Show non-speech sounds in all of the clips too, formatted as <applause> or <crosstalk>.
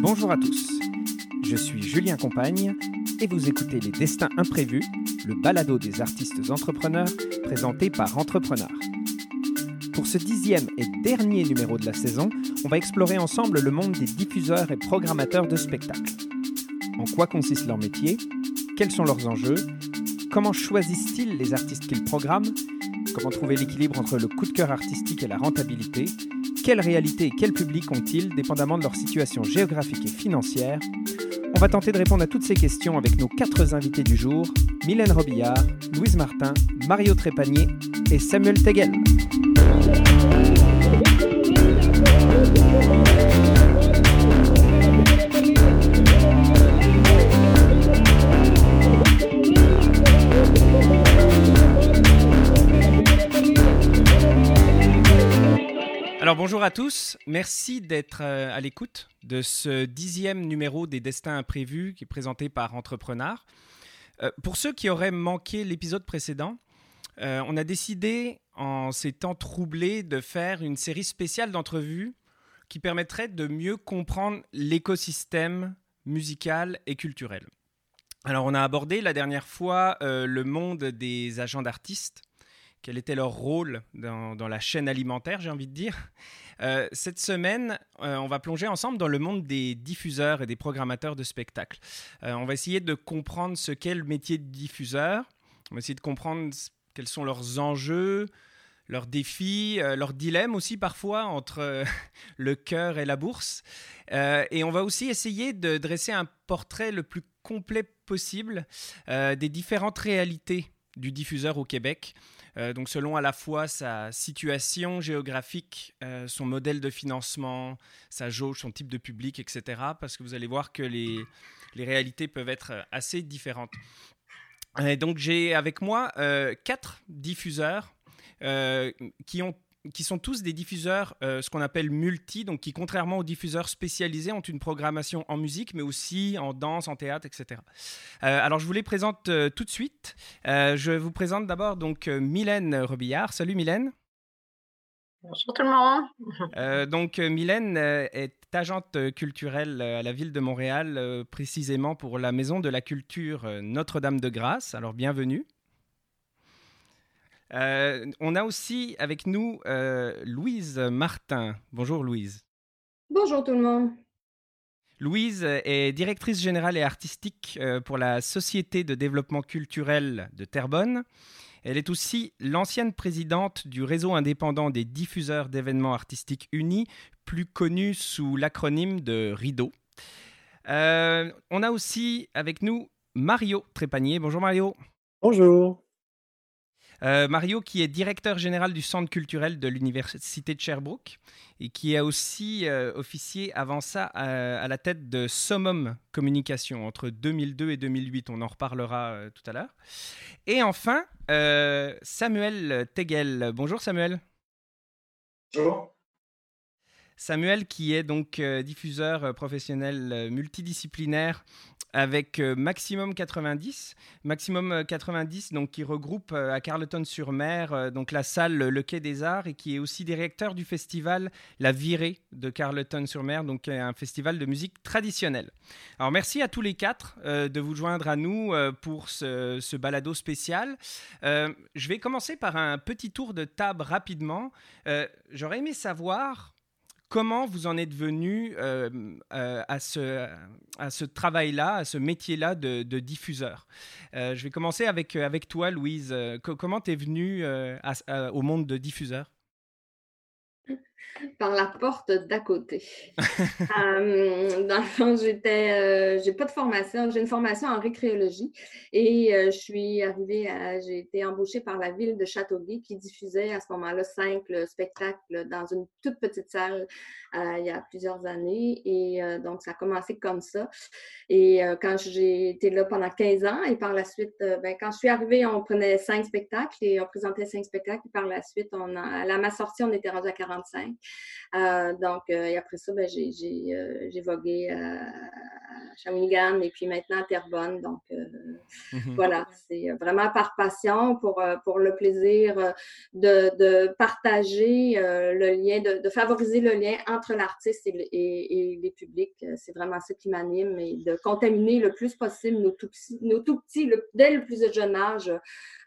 Bonjour à tous, je suis Julien Compagne et vous écoutez Les Destins Imprévus, le balado des artistes entrepreneurs présenté par Entrepreneur. Pour ce dixième et dernier numéro de la saison, on va explorer ensemble le monde des diffuseurs et programmateurs de spectacles. En quoi consiste leur métier? Quels sont leurs enjeux? Comment choisissent-ils les artistes qu'ils programment? Comment trouver l'équilibre entre le coup de cœur artistique et la rentabilité? Quelle réalité et quel public ont-ils, dépendamment de leur situation géographique et financière? On va tenter de répondre à toutes ces questions avec nos quatre invités du jour Mylène Robillard, Louise Martin, Mario Trépanier et Samuel Tegel. Bonjour à tous, merci d'être euh, à l'écoute de ce dixième numéro des Destins Imprévus qui est présenté par Entrepreneur. Euh, pour ceux qui auraient manqué l'épisode précédent, euh, on a décidé en ces temps troublés de faire une série spéciale d'entrevues qui permettrait de mieux comprendre l'écosystème musical et culturel. Alors on a abordé la dernière fois le monde des agents d'artistes quel était leur rôle dans, la chaîne alimentaire, j'ai envie de dire. Euh, cette semaine, euh, on va plonger ensemble dans le monde des diffuseurs et des programmateurs de spectacles. Euh, on va essayer de comprendre ce qu'est le métier de diffuseur. On va essayer de comprendre quels sont leurs enjeux, leurs défis, leurs dilemmes aussi parfois entre <laughs> le cœur et la bourse. et on va aussi essayer de dresser un portrait le plus complet possible des différentes réalités du diffuseur au Québec. Euh, donc selon à la fois sa situation géographique, euh, son modèle de financement, sa jauge, son type de public, etc. Parce que vous allez voir que les, les réalités peuvent être assez différentes. Donc j'ai avec moi euh, quatre diffuseurs qui ont qui sont tous des diffuseurs, euh, ce qu'on appelle multi, donc qui, contrairement aux diffuseurs spécialisés, ont une programmation en musique, mais aussi en danse, en théâtre, etc. Euh, alors, je vous les présente euh, tout de suite. je vous présente d'abord donc Mylène Robillard. Salut Mylène. Bonjour tout le monde. <laughs> donc, Mylène est agente culturelle à la ville de Montréal, précisément pour la Maison de la Culture Notre-Dame de Grâce. Alors, bienvenue. Euh, on a aussi avec nous euh, Louise Martin. Bonjour Louise. Bonjour tout le monde. Louise est directrice générale et artistique euh, pour la Société de développement culturel de Terrebonne. Elle est aussi l'ancienne présidente du réseau indépendant des diffuseurs d'événements artistiques unis, plus connu sous l'acronyme de RIDO. on a aussi avec nous Mario Trépanier. Bonjour Mario. Bonjour. Euh, Mario, qui est directeur général du Centre culturel de l'Université de Sherbrooke et qui a aussi euh, officié avant ça à, la tête de Summum Communication entre 2002 et 2008. On en reparlera euh, tout à l'heure. Et enfin, Samuel Tegel. Bonjour Samuel. Bonjour. Samuel, qui est donc diffuseur professionnel multidisciplinaire avec euh, Maximum 90. Maximum 90, euh, donc, qui regroupe euh, à Carleton-sur-Mer donc la salle Le Quai des Arts et qui est aussi directeur du festival La Virée de Carleton-sur-Mer, donc un festival de musique traditionnelle. Alors merci à tous les quatre de vous joindre à nous pour ce, ce, balado spécial. je vais commencer par un petit tour de table rapidement. J'aurais aimé savoir Comment vous en êtes venu euh, euh, à ce, travail-là, à ce métier-là de, diffuseur? Euh, Je vais commencer avec, toi, Louise. comment tu es venue au monde de diffuseur? Par la porte d'à côté. euh, dans le fond, j'étais, euh, j'ai pas de formation, j'ai une formation en récréologie et euh, je suis arrivée à, j'ai été embauchée par la ville de Châteauguay qui diffusait à ce moment-là cinq spectacles dans une toute petite salle il y a plusieurs années et donc ça a commencé comme ça. Et quand j'ai été là pendant 15 ans et par la suite, ben, quand je suis arrivée, on prenait cinq spectacles et on présentait cinq spectacles et par la suite, on à ma sortie, on était rendu à 45. Euh, donc, euh, et après ça, ben, j'ai euh, vogué Shawinigan et puis maintenant à Terrebonne. Donc, mhm. voilà, c'est vraiment par passion pour, pour le plaisir de, partager le lien, de, favoriser le lien entre l'artiste et, et, les publics. C'est vraiment ça qui m'anime et de contaminer le plus possible nos tout petits, nos tout petits dès le plus jeune âge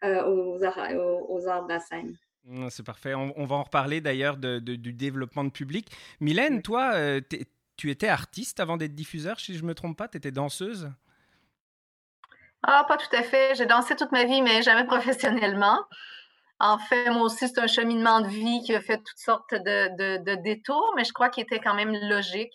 aux, aux arts de la scène. Mmh, c'est parfait. On, va en reparler d'ailleurs du développement de public. Mylène, toi, euh, tu étais artiste avant d'être diffuseur, si je ne me trompe pas, tu étais danseuse? Ah, pas tout à fait. J'ai dansé toute ma vie, mais jamais <laughs> professionnellement. En fait, moi aussi, c'est un cheminement de vie qui a fait toutes sortes de, de détours, mais je crois qu'il était quand même logique.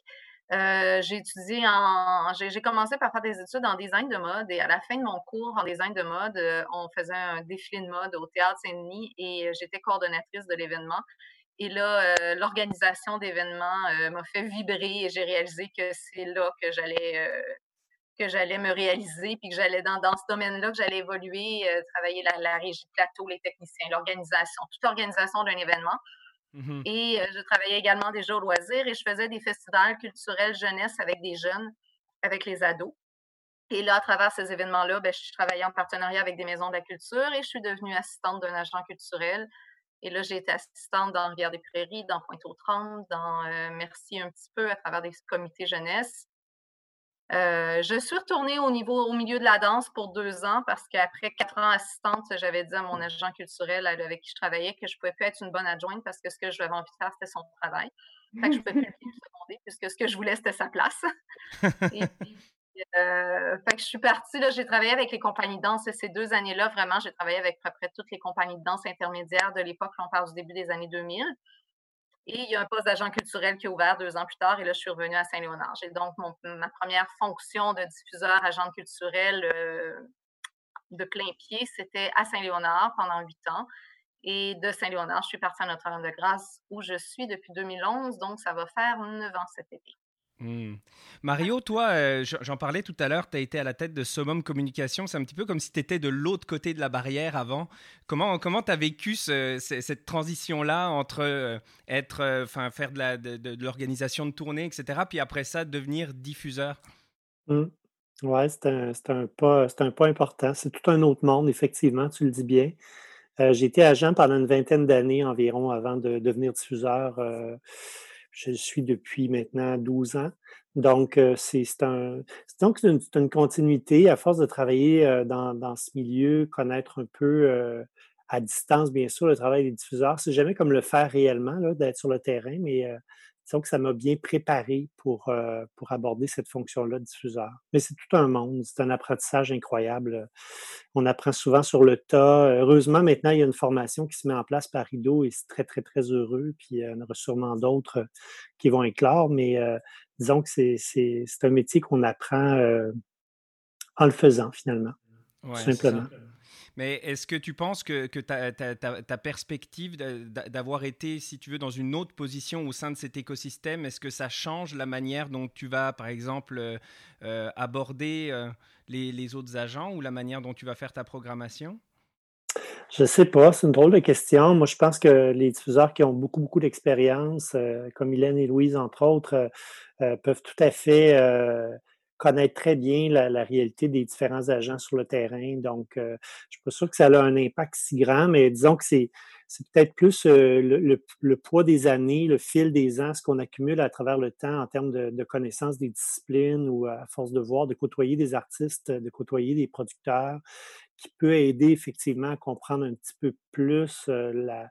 Euh, j'ai étudié en. J'ai commencé par faire des études en design de mode et à la fin de mon cours en design de mode, euh, on faisait un défilé de mode au Théâtre Saint-Denis et euh, j'étais coordonnatrice de l'événement. Et là, l'organisation d'événements m'a fait vibrer et j'ai réalisé que c'est là que j'allais que j'allais me réaliser puis que j'allais dans, dans ce domaine-là que j'allais évoluer, travailler la, la régie de plateau, les techniciens, l'organisation, toute organisation d'un événement. Mmh et je travaillais également déjà au loisir et je faisais des festivals culturels jeunesse avec des jeunes, avec les ados. Et là, à travers ces événements-là, ben, je travaillais en partenariat avec des maisons de la culture et je suis devenue assistante d'un agent culturel. Et là, j'ai été assistante dans Rivière-des-Prairies, dans Pointe-aux-Trembles, dans Merci un petit peu à travers des comités jeunesse. Euh, je suis retournée au niveau, au milieu de la danse pour deux ans parce qu'après quatre ans assistante, j'avais dit à mon agent culturel avec qui je travaillais que je ne pouvais plus être une bonne adjointe parce que ce que je avais envie de faire, c'était son travail. Fait que je ne pouvais plus le seconder puisque ce que je voulais, c'était sa place. <laughs> Et euh, fait que je suis partie, j'ai travaillé avec les compagnies de danse et ces deux années-là, vraiment, j'ai travaillé avec à peu près toutes les compagnies de danse intermédiaires de l'époque, on parle du début des années 2000. Et il y a un poste d'agent culturel qui est ouvert deux ans plus tard. Et là, je suis revenue à Saint-Léonard. J'ai donc ma première fonction de diffuseur agent culturel euh, de plein pied, c'était à Saint-Léonard pendant huit ans. Et de Saint-Léonard, je suis partie à Notre-Dame-de-Grâce où je suis depuis 2011. Donc, ça va faire neuf ans cet été. Hmm. Mario, toi, euh, j'en parlais tout à l'heure, tu as été à la tête de Summum Communication. C'est un petit peu comme si tu étais de l'autre côté de la barrière avant. Comment tu as vécu cette transition-là entre euh, être, euh, faire de l'organisation de, tournée, etc., puis après ça, devenir diffuseur? Mmh. Oui, c'est un, un, pas, un pas important. C'est tout un autre monde, effectivement, tu le dis bien. J'ai été agent pendant une vingtaine d'années environ avant de devenir diffuseur. Je suis depuis maintenant 12 ans. Donc, c'est un, donc une, continuité à force de travailler dans, dans, ce milieu, connaître un peu à distance, bien sûr, le travail des diffuseurs. C'est jamais comme le faire réellement, d'être sur le terrain, mais disons que ça m'a bien préparé pour, euh, pour aborder cette fonction-là de diffuseur. Mais c'est tout un monde, c'est un apprentissage incroyable. On apprend souvent sur le tas. Heureusement, maintenant, il y a une formation qui se met en place par Rideau et c'est très, très, très heureux. Puis il y en aura sûrement d'autres qui vont éclore, mais euh, disons que c'est un métier qu'on apprend euh, en le faisant, finalement. tout simplement. Mais est-ce que tu penses que, ta, perspective d'avoir été, si tu veux, dans une autre position au sein de cet écosystème, est-ce que ça change la manière dont tu vas, par exemple, euh, euh, aborder euh, les, autres agents ou la manière dont tu vas faire ta programmation? Je sais pas, c'est une drôle de question. Moi, je pense que les diffuseurs qui ont beaucoup, beaucoup d'expérience, comme Hélène et Louise, entre autres, peuvent tout à fait connaître très bien la, réalité des différents agents sur le terrain. Donc, euh, je ne suis pas sûr que ça a un impact si grand, mais disons que c'est, c'est peut-être plus euh, le, poids des années, le fil des ans, ce qu'on accumule à travers le temps en termes de, de connaissance des disciplines ou à force de voir, de côtoyer des artistes, de côtoyer des producteurs, qui peut aider effectivement à comprendre un petit peu plus euh, la,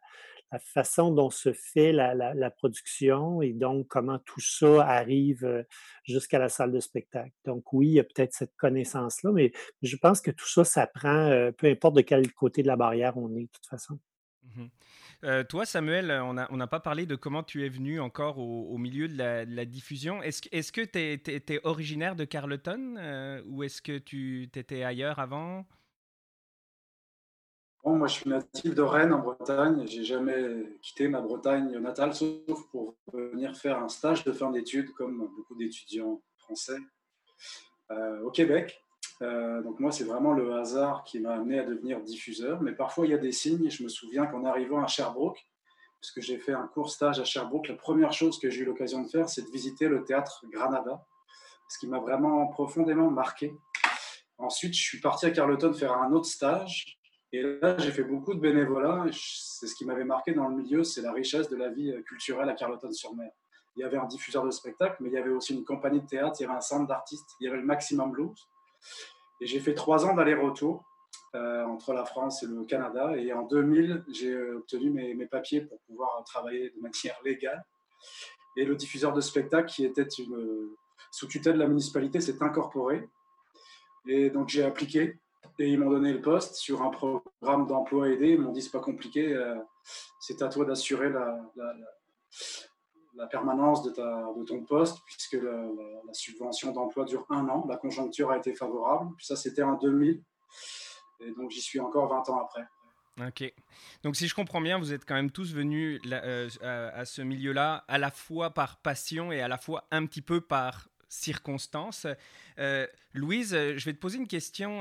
la façon dont se fait la, production et donc comment tout ça arrive jusqu'à la salle de spectacle. Donc oui, il y a peut-être cette connaissance-là, mais je pense que tout ça s'apprend, peu importe de quel côté de la barrière on est, de toute façon. Mmh toi, Samuel, on n'a pas parlé de comment tu es venu encore au, milieu de la, diffusion. Est-ce que tu es, originaire de Carleton ou est-ce que tu étais ailleurs avant? Moi, je suis natif de Rennes, en Bretagne. J'ai jamais quitté ma Bretagne natale, sauf pour venir faire un stage de fin d'études, comme beaucoup d'étudiants français, euh, au Québec. Euh, donc moi, c'est vraiment le hasard qui m'a amené à devenir diffuseur. Mais parfois, il y a des signes. Je me souviens qu'en arrivant à Sherbrooke, puisque j'ai fait un court stage à Sherbrooke, la première chose que j'ai eu l'occasion de faire, c'est de visiter le théâtre Granada, ce qui m'a vraiment profondément marqué. Ensuite, je suis parti à Carleton faire un autre stage. Et là, j'ai fait beaucoup de bénévolat. C'est ce qui m'avait marqué dans le milieu, c'est la richesse de la vie culturelle à Carleton-sur-Mer. Il y avait un diffuseur de spectacle, mais il y avait aussi une compagnie de théâtre, il y avait un centre d'artistes, il y avait le Maximum Blues. Et j'ai fait trois ans d'aller-retour euh, entre la France et le Canada. Et en 2000, j'ai obtenu mes, papiers pour pouvoir travailler de manière légale. Et le diffuseur de spectacle, qui était une, sous tutelle de la municipalité, s'est incorporé. Et donc j'ai appliqué et ils m'ont donné le poste sur un programme d'emploi aidé. Ils m'ont dit c'est pas compliqué, euh, c'est à toi d'assurer la, permanence de, ton poste puisque la, subvention d'emploi dure un an. La conjoncture a été favorable. Ça c'était en 2000 et donc j'y suis encore 20 ans après. Ok. Donc si je comprends bien, vous êtes quand même tous venus euh, à, ce milieu-là à la fois par passion et à la fois un petit peu par circonstance. Euh, Louise, je vais te poser une question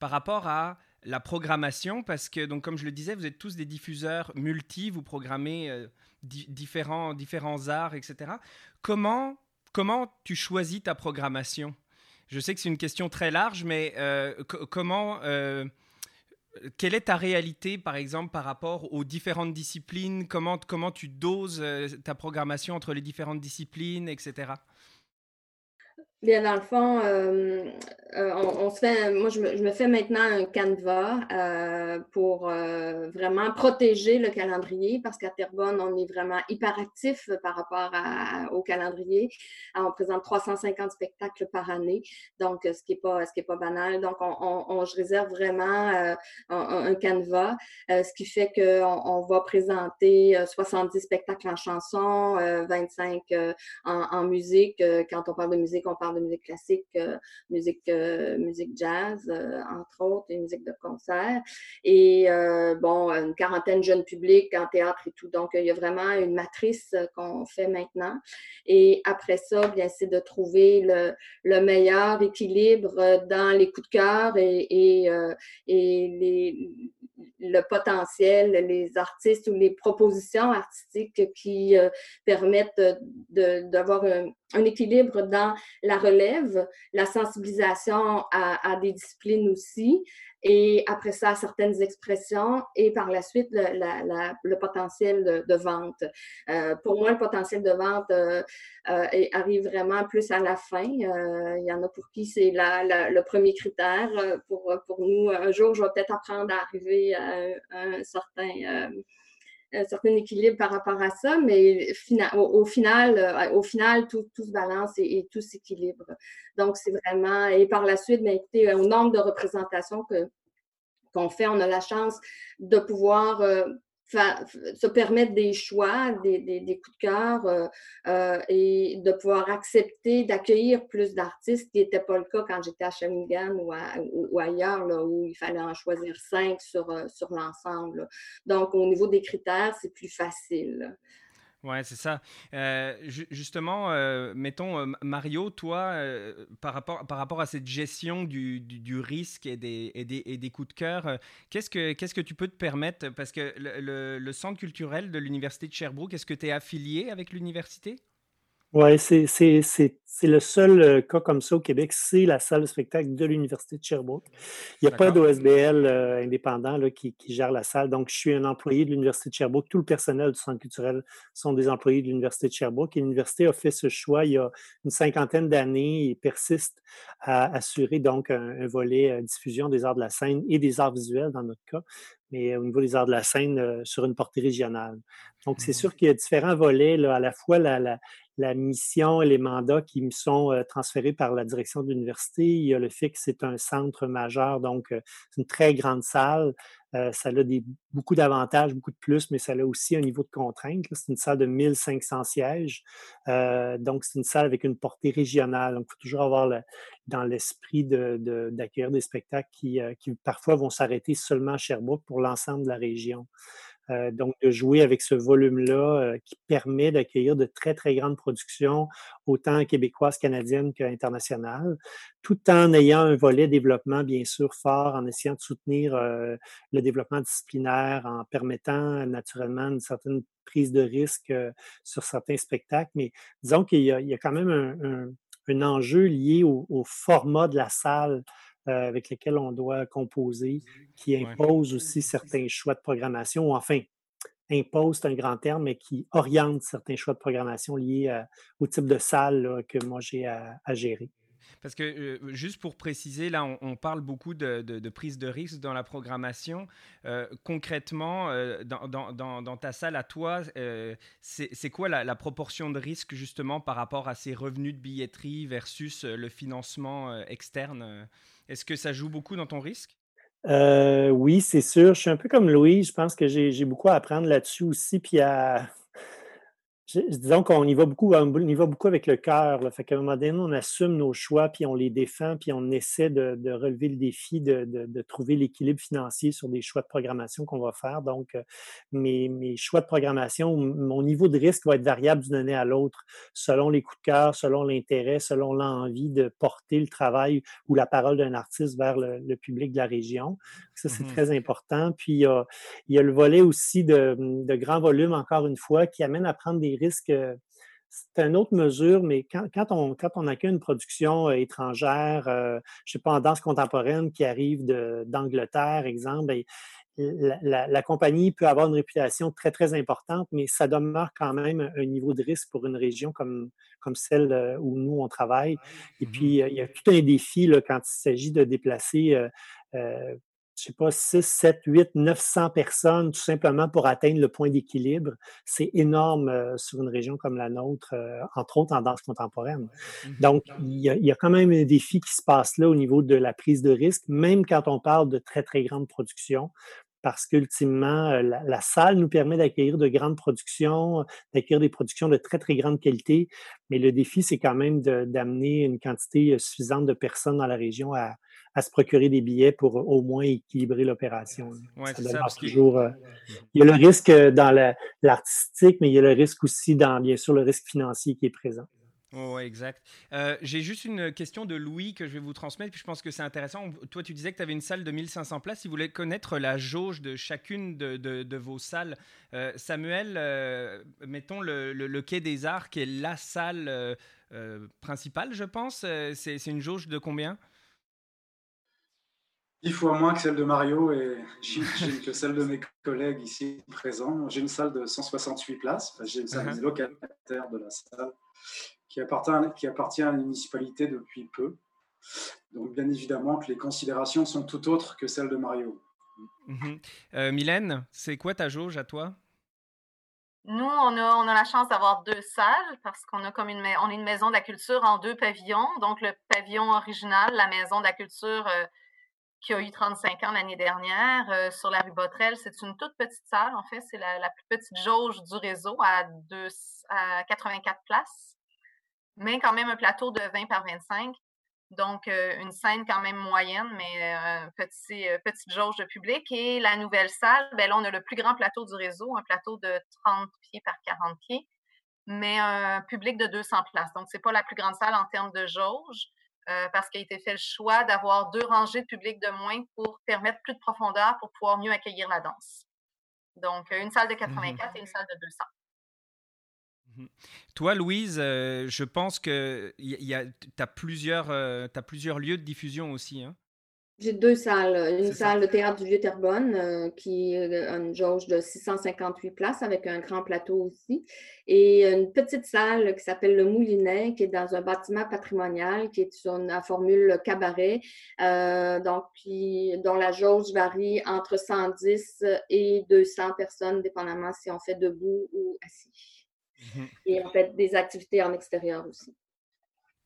par rapport à la programmation, parce que, donc, comme je le disais, vous êtes tous des diffuseurs multi, vous programmez différents, différents arts, etc. Comment, comment tu choisis ta programmation? Je sais que c'est une question très large, mais comment quelle est ta réalité, par exemple, par rapport aux différentes disciplines? Comment, comment tu doses euh, ta programmation entre les différentes disciplines, etc. Bien, dans le fond, euh, euh, on, se fait, moi, je me, fais maintenant un canevas euh, pour vraiment protéger le calendrier parce qu'à Terrebonne, on est vraiment hyperactif par rapport au calendrier. on présente 350 spectacles par année, donc ce qui n'est pas, ce qui est pas banal. Donc, on, je réserve vraiment un, canevas, ce qui fait qu'on on va présenter 70 spectacles en chanson, 25 en, en musique. Quand on parle de musique, on parle de musique classique, euh, musique, euh, musique jazz, euh, entre autres, et musique de concert. Et bon, une quarantaine de jeunes publics en théâtre et tout. Donc, il y a vraiment une matrice qu'on fait maintenant. Et après ça, bien, c'est de trouver le, le, meilleur équilibre dans les coups de cœur et les, le potentiel, les artistes ou les propositions artistiques qui permettent d'avoir un, équilibre dans la relève, la sensibilisation à, des disciplines aussi, et après ça, certaines expressions, et par la suite, le, potentiel de, vente. Euh, pour moi, le potentiel de vente euh, euh, arrive vraiment plus à la fin. il y en a pour qui c'est le premier critère. Pour, pour nous, un jour, je vais peut-être apprendre à arriver à un certain un certain équilibre par rapport à ça, mais au, final, euh, au final, tout, se balance et, tout s'équilibre. Donc, c'est vraiment, et par la suite, mais ben, écoutez, au nombre de représentations que, qu'on fait, on a la chance de pouvoir euh, se permettre des choix, des, coups de cœur euh, euh, et de pouvoir accepter d'accueillir plus d'artistes, qui n'était pas le cas quand j'étais à Shawinigan ou, ailleurs, là, où il fallait en choisir cinq sur, euh, sur l'ensemble. Donc, au niveau des critères, c'est plus facile. Ouais, c'est ça. Euh, justement, euh, mettons, euh, Mario, toi, par, rapport, par rapport à cette gestion du, du, risque et des, et des, et des, coups de cœur, qu'est-ce que qu'est-ce que tu peux te permettre? Parce que le, le centre culturel de l'Université de Sherbrooke, est-ce que tu es affilié avec l'université? Oui, c'est le seul euh, cas comme ça au Québec, c'est la salle de spectacle de l'Université de Sherbrooke. Il n'y a pas d'OSBL euh, indépendant là, qui, qui, gère la salle. Donc, je suis un employé de l'Université de Sherbrooke. Tout le personnel du Centre culturel sont des employés de l'Université de Sherbrooke. Et l'Université a fait ce choix il y a une cinquantaine d'années et persiste à assurer donc un, volet euh, diffusion des arts de la scène et des arts visuels dans notre cas, mais au niveau des arts de la scène sur une portée régionale. Donc, c'est mmh. sûr qu'il y a différents volets, là, à la fois la, la, la mission et les mandats qui me sont euh, transférés par la direction de l'université. Il y a le fait que c'est un centre majeur, donc euh, c'est une très grande salle. Euh, ça a des, beaucoup d'avantages, beaucoup de plus, mais ça a aussi un niveau de contrainte. C'est une salle de 1500 sièges. donc, c'est une salle avec une portée régionale. Donc, il faut toujours avoir dans l'esprit d'accueillir de, des spectacles qui, qui parfois vont s'arrêter seulement à Sherbrooke pour l'ensemble de la région. Euh, donc, de jouer avec ce volume-là euh, qui permet d'accueillir de très, très grandes productions, autant québécoises, canadiennes qu'internationales, tout en ayant un volet développement, bien sûr, fort, en essayant de soutenir euh, le développement disciplinaire, en permettant naturellement une certaine prise de risque sur certains spectacles. Mais disons qu'il y, a quand même un, un enjeu lié au, format de la salle avec lequel on doit composer, qui impose aussi certains choix de programmation, ou enfin, impose, c'est un grand terme, mais qui oriente certains choix de programmation liés au type de salle que moi j'ai à, gérer. Parce que, euh, juste pour préciser, là, on, parle beaucoup de, prise de risque dans la programmation. Euh, concrètement, euh, dans, ta salle à toi, c'est quoi la, proportion de risque justement par rapport à ces revenus de billetterie versus le financement externe Est-ce que ça joue beaucoup dans ton risque? Oui, c'est sûr. Je suis un peu comme Louis. Je pense que j'ai beaucoup à apprendre là-dessus aussi. Puis à, disons qu'on y va beaucoup, on y va beaucoup avec le cœur. Fait qu'à un moment donné, on assume nos choix, puis on les défend, puis on essaie de, relever le défi de, de, trouver l'équilibre financier sur des choix de programmation qu'on va faire. Donc, euh, mes, mes, choix de programmation, mon niveau de risque va être variable d'une année à l'autre, selon les coups de cœur, selon l'intérêt, selon l'envie de porter le travail ou la parole d'un artiste vers le, public de la région. Ça, c'est mmh très important. Puis, il y, a, il y a le volet aussi de, de grand volume, encore une fois, qui amène à prendre des risque, c'est une autre mesure, mais quand, quand, on, quand on accueille une production euh, étrangère, euh, je ne sais pas, en danse contemporaine qui arrive d'Angleterre, exemple, ben, la, compagnie peut avoir une réputation très, très importante, mais ça demeure quand même un niveau de risque pour une région comme, comme celle euh, où nous, on travaille. Et puis, il y a tout un défi là, quand il s'agit de déplacer je sais pas, 6, 7, 8, 900 personnes tout simplement pour atteindre le point d'équilibre. C'est énorme euh, sur une région comme la nôtre, euh, entre autres en danse contemporaine. Mmh Donc, il y, a, il y, a, quand même un défi qui se passe là au niveau de la prise de risque, même quand on parle de très, très grande production parce qu'ultimement, euh, la, la, salle nous permet d'accueillir de grandes productions, d'accueillir des productions de très, très grande qualité. Mais le défi, c'est quand même d'amener une quantité suffisante de personnes dans la région à, à se procurer des billets pour au moins équilibrer l'opération. toujours. Euh, il y a le risque dans l'artistique, mais il y a le risque aussi dans, bien sûr, le risque financier qui est présent. Oh, exact. Euh, j'ai juste une question de Louis que je vais vous transmettre, puis je pense que c'est intéressant. Toi, tu disais que tu avais une salle de 1500 places. Si vous voulez connaître la jauge de chacune de, de, vos salles, euh, Samuel, mettons le, le, Quai des Arts, qui est la salle principale, je pense. C'est une jauge de combien? Dix fois moins que celle de Mario et j'imagine <laughs> que celle de mes collègues ici présents. J'ai une salle de 168 places, j'ai une salle uh-huh. locataire de la salle qui appartient, qui appartient à la municipalité depuis peu. Donc bien évidemment que les considérations sont tout autres que celles de Mario. Euh, Mylène, c'est quoi ta jauge à toi? Nous, on a, on a la chance d'avoir deux salles parce qu'on a comme une, on est une maison de la culture en deux pavillons. Donc, le pavillon original, la maison de la culture, euh, qui a eu 35 ans l'année dernière euh, sur la rue Botrel. C'est une toute petite salle, en fait. C'est la, plus petite jauge du réseau à, deux, à 84 places, mais quand même un plateau de 20 par 25. Donc, euh, une scène quand même moyenne, mais euh, petit, petite jauge de public. Et la nouvelle salle, ben là, on a le plus grand plateau du réseau, un plateau de 30 pieds par 40 pieds, mais un public de 200 places. Donc, c'est pas la plus grande salle en termes de jauge, euh, parce qu'il a été fait le choix d'avoir deux rangées de public de moins pour permettre plus de profondeur pour pouvoir mieux accueillir la danse. Donc, une salle de 84 mmh et une salle de 200. Mmh Toi, Louise, euh, je pense que tu as, plusieurs, euh, as plusieurs lieux de diffusion aussi. Hein? J'ai deux salles. Une salle, de théâtre du Vieux-Terrebonne, euh, qui a une jauge de 658 places avec un grand plateau aussi. Et une petite salle qui s'appelle le Moulinet, qui est dans un bâtiment patrimonial, qui est sur la formule cabaret, euh, donc, dont la jauge varie entre 110 et 200 personnes, dépendamment si on fait debout ou assis. Mmh et on fait des activités en extérieur aussi.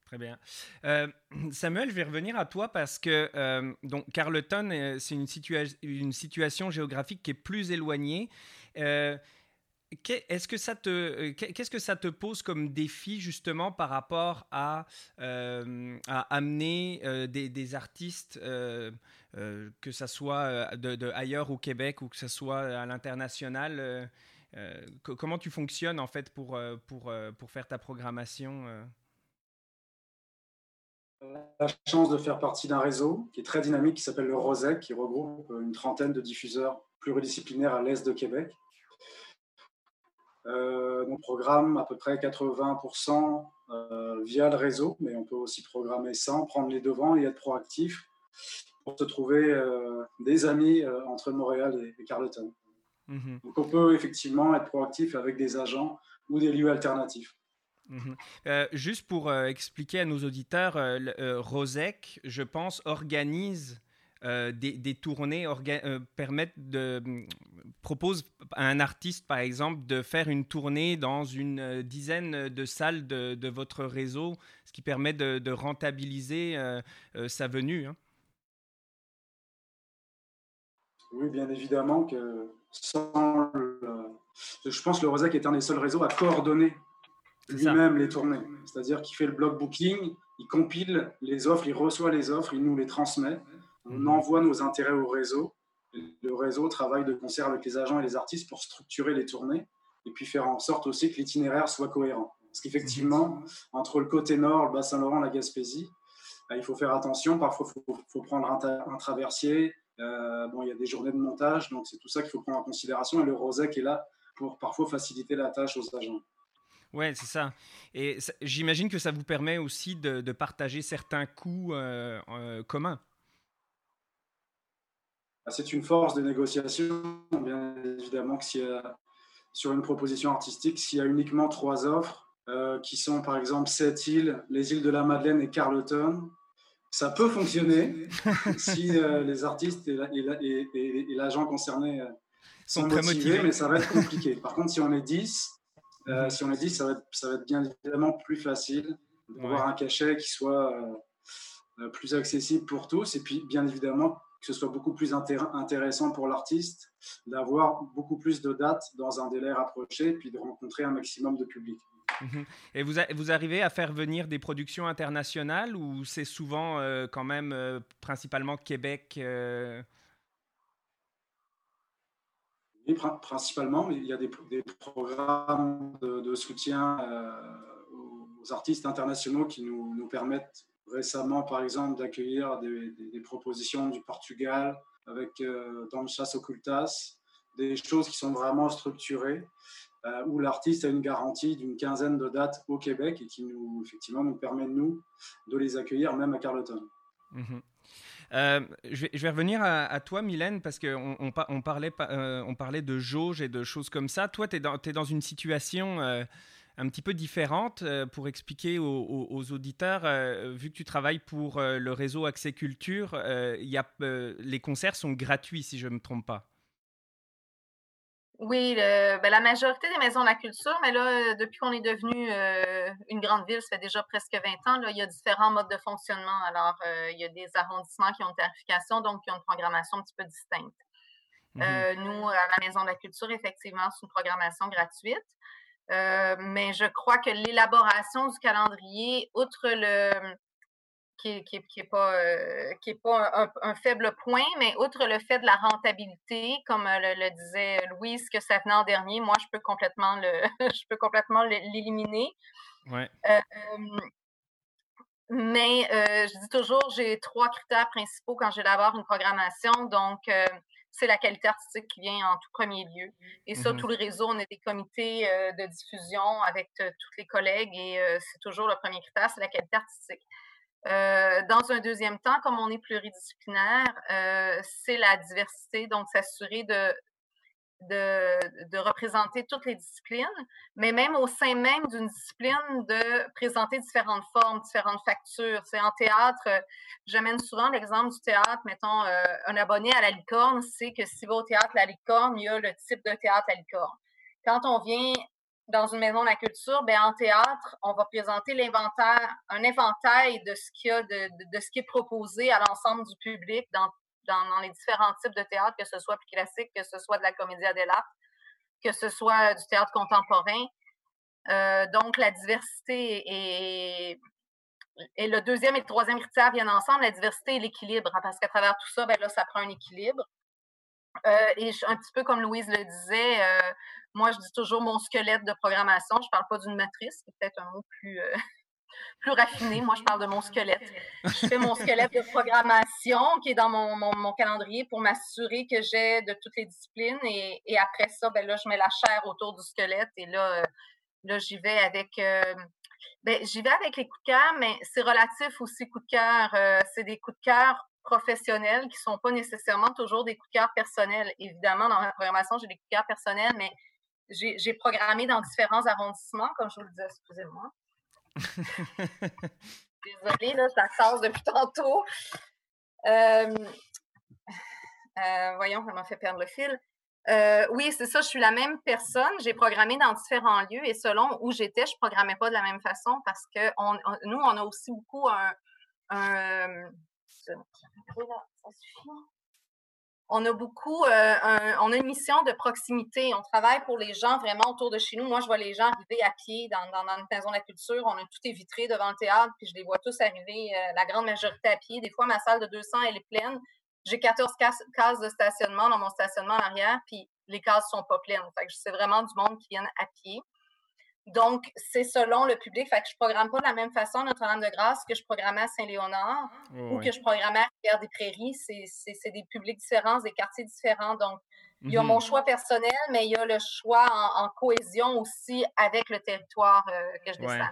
Très bien. Euh, <clears throat> Samuel, je vais revenir à toi parce que euh, donc Carleton, euh, c'est une, situation géographique qui est plus éloignée. Est-ce que ça te, qu'est-ce que ça te pose comme défi justement par rapport à, à amener des, artistes, que ce soit de, ailleurs au Québec ou que ce soit à l'international Comment tu fonctionnes en fait pour, pour, pour faire ta programmation la chance de faire partie d'un réseau qui est très dynamique, qui s'appelle le ROSEC, qui regroupe une trentaine de diffuseurs pluridisciplinaires à l'est de Québec. Euh, on programme à peu près 80% via le réseau, mais on peut aussi programmer sans, prendre les devants et être proactif pour se trouver des amis entre Montréal et, Carleton. Mhm. Donc on peut effectivement être proactif avec des agents ou des lieux alternatifs. Mhm. Euh, juste pour euh, expliquer à nos auditeurs, euh, Rosec, je pense, organise des, tournées, permettent de, propose à un artiste, par exemple, de faire une tournée dans une dizaine de salles de, votre réseau, ce qui permet de, rentabiliser sa venue. Hein. Oui, bien évidemment que sans je pense que le Rosec est un des seuls réseaux à coordonner lui-même les tournées. C'est-à-dire qu'il fait le block booking, il compile les offres, il reçoit les offres, il nous les transmet, on mhm. envoie nos intérêts au réseau. Le réseau travaille de concert avec les agents et les artistes pour structurer les tournées et puis faire en sorte aussi que l'itinéraire soit cohérent. Parce qu'effectivement, entre le côté nord, le Bas-Saint-Laurent, la Gaspésie, bah, il faut faire attention. Parfois, il faut, prendre un, traversier. Euh, bon, il y a des journées de montage, donc c'est tout ça qu'il faut prendre en considération. Et le Rosec est là pour parfois faciliter la tâche aux agents. Oui, c'est ça. Et j'imagine que ça vous permet aussi de, partager certains coûts euh, euh, communs. Ah, c'est une force de négociation, bien évidemment, que sur une proposition artistique, s'il y a uniquement trois offres, euh, qui sont par exemple sept îles, les îles de la Madeleine et Carleton, ça peut fonctionner <laughs> si les artistes et l'agent concerné sont, sont, très motivés, mais ça va être compliqué. Par contre, si on est 10, euh, si on est dit, ça va, être, ça va être bien évidemment plus facile d'avoir un cachet qui soit euh, euh, plus accessible pour tous et puis bien évidemment que ce soit beaucoup plus intéressant pour l'artiste d'avoir beaucoup plus de dates dans un délai rapproché puis de rencontrer un maximum de public. Mhm. Et vous, vous arrivez à faire venir des productions internationales ou c'est souvent quand même principalement Québec oui, principalement, mais il y a des, programmes de, soutien euh, aux artistes internationaux qui nous, permettent récemment, par exemple, d'accueillir des, propositions du Portugal avec euh, dans occultas, des choses qui sont vraiment structurées, euh, où l'artiste a une garantie d'une quinzaine de dates au Québec et qui nous, effectivement, nous permet, nous, de les accueillir même à Carleton. Mhm. Euh, je, vais, revenir à, toi, Mylène, parce qu'on euh, on parlait de jauge et de choses comme ça. Toi, tu es, dans une situation euh, un petit peu différente pour expliquer aux, auditeurs, vu que tu travailles pour le réseau Accès Culture, les concerts sont gratuits, si je ne me trompe pas. Oui, ben, la majorité des maisons de la culture, mais là, depuis qu'on est devenu euh, une grande ville, ça fait déjà presque 20 ans, là, il y a différents modes de fonctionnement. Alors, euh, il y a des arrondissements qui ont une tarification, donc qui ont une programmation un petit peu distincte. Mmh euh, nous, à la Maison de la Culture, effectivement, c'est une programmation gratuite. mais je crois que l'élaboration du calendrier, outre le, qui n'est pas, euh, qui est pas un, faible point, mais outre le fait de la rentabilité, comme euh, le, disait Louise, que ça venait en dernier, moi, je peux complètement le, <laughs> je peux complètement l'éliminer. Ouais. Euh, mais je dis toujours, j'ai trois critères principaux quand j'élabore une programmation. Donc, c'est la qualité artistique qui vient en tout premier lieu. Et ça, mmh tout le réseau, on a des comités de diffusion avec tous les collègues et c'est toujours le premier critère, c'est la qualité artistique. Euh, dans un deuxième temps, comme on est pluridisciplinaire, euh, c'est la diversité, donc s'assurer de, de, représenter toutes les disciplines, mais même au sein même d'une discipline, de présenter différentes formes, différentes factures. C'est en théâtre, j'amène souvent l'exemple du théâtre, mettons, euh, un abonné à la licorne, c'est que s'il va au théâtre La Licorne, il y a le type de théâtre La Licorne. Quand on vient dans une maison de la culture, ben, en théâtre, on va présenter l'inventaire, un inventaire de ce qu'il y a de, ce qui est proposé à l'ensemble du public dans, les différents types de théâtre, que ce soit plus classique, que ce soit de la comédie dell'arte, que ce soit du théâtre contemporain. Euh, donc, la diversité et, et le deuxième et le troisième critère viennent ensemble, la diversité et l'équilibre, hein, parce qu'à travers tout ça, ben là, ça prend un équilibre. Euh, et un petit peu comme Louise le disait, euh, moi, je dis toujours mon squelette de programmation. Je ne parle pas d'une matrice, c'est peut-être un mot plus, euh, <laughs> plus raffiné. Moi, je parle de mon squelette. Je fais mon squelette de programmation qui est dans mon, mon, calendrier pour m'assurer que j'ai de toutes les disciplines. Et, et, après ça, ben là, je mets la chair autour du squelette et là, là j'y vais avec. Ben, j'y vais avec les coups de cœur, mais c'est relatif aussi, coups de cœur. C'est des coups de cœur professionnels qui ne sont pas nécessairement toujours des coups de cœur personnels. Évidemment, dans ma programmation, j'ai des coups de cœur personnels, mais j'ai programmé dans différents arrondissements, comme je vous le disais, excusez-moi. <laughs> Désolée, là, ça sort depuis tantôt. Euh, euh, voyons, ça m'a fait perdre le fil. Euh, oui, c'est ça, je suis la même personne. J'ai programmé dans différents lieux et selon où j'étais, je ne programmais pas de la même façon parce que nous, on a aussi beaucoup un. On a beaucoup, euh, on a une mission de proximité. On travaille pour les gens vraiment autour de chez nous. Moi, je vois les gens arriver à pied dans, dans, maison de la culture. On a tout est vitré devant le théâtre, puis je les vois tous arriver, euh, la grande majorité à pied. Des fois, ma salle de 200, elle est pleine. J'ai 14 cases, de stationnement dans mon stationnement en arrière, puis les cases sont pas pleines. Fait c'est vraiment du monde qui vient à pied. Donc, c'est selon le public. Fait que je programme pas de la même façon Notre-Dame-de-Grâce que je programmais à Saint-Léonard ou que je programmais à Rivière-des-Prairies. C'est des publics différents, des quartiers différents. Donc, il y a mon mmh choix personnel, mais il y a le choix en, cohésion aussi avec le territoire euh, que je descends.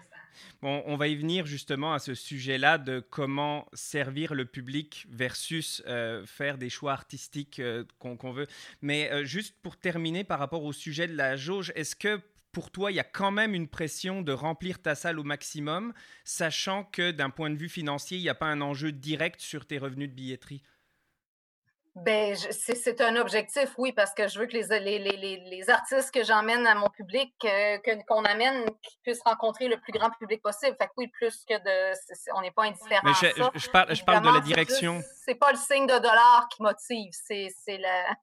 Bon, on va y venir justement à ce sujet-là de comment servir le public versus euh, faire des choix artistiques euh, qu'on veut. Mais juste pour terminer par rapport au sujet de la jauge, est-ce que pour toi, il y a quand même une pression de remplir ta salle au maximum, sachant que d'un point de vue financier, il n'y a pas un enjeu direct sur tes revenus de billetterie? Ben, c'est un objectif, oui, parce que je veux que les, les, les, artistes que j'emmène à mon public, euh, qu'on amène, qu'ils puissent rencontrer le plus grand public possible. Fait que oui, plus que de. on n'est pas indifférent. Mais je, je, parle, je parle de la direction. C'est pas le signe de dollar qui motive, c'est la,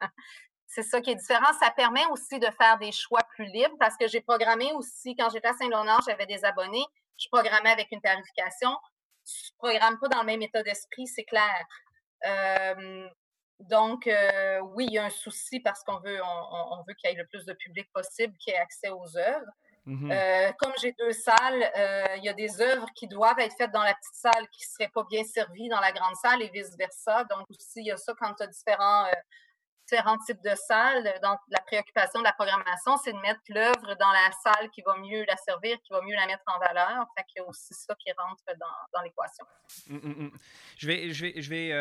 c'est ça qui est différent. Ça permet aussi de faire des choix plus libres parce que j'ai programmé aussi, quand j'étais à Saint-Léonard, j'avais des abonnés. Je programmais avec une tarification. Je ne programme pas dans le même état d'esprit, c'est clair. donc, euh, oui, il y a un souci parce qu'on veut, on, veut qu'il y ait le plus de public possible qui ait accès aux œuvres. Mmh euh, comme j'ai deux salles, euh, il y a des œuvres qui doivent être faites dans la petite salle qui ne seraient pas bien servies dans la grande salle et vice-versa. Donc, aussi, il y a ça quand tu as différents différents types de salles. Donc, la préoccupation de la programmation, c'est de mettre l'œuvre dans la salle qui va mieux la servir, qui va mieux la mettre en valeur. Fait qu'il y a aussi ça qui rentre dans, l'équation. Mmh, mmh, mmh. Je vais, je vais, je vais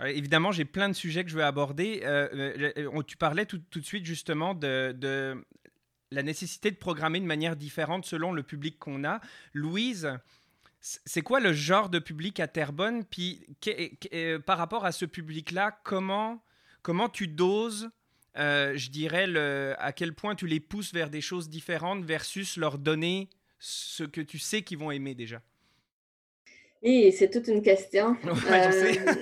euh, évidemment, j'ai plein de sujets que je veux aborder. Euh, euh, tu parlais tout, tout, de suite justement de, de, la nécessité de programmer de manière différente selon le public qu'on a. Louise, c'est quoi le genre de public à Terrebonne? Puis par rapport à ce public-là, comment comment tu doses, euh, je dirais, le, à quel point tu les pousses vers des choses différentes versus leur donner ce que tu sais qu'ils vont aimer déjà? Et c'est toute une question. <laughs> je sais, euh,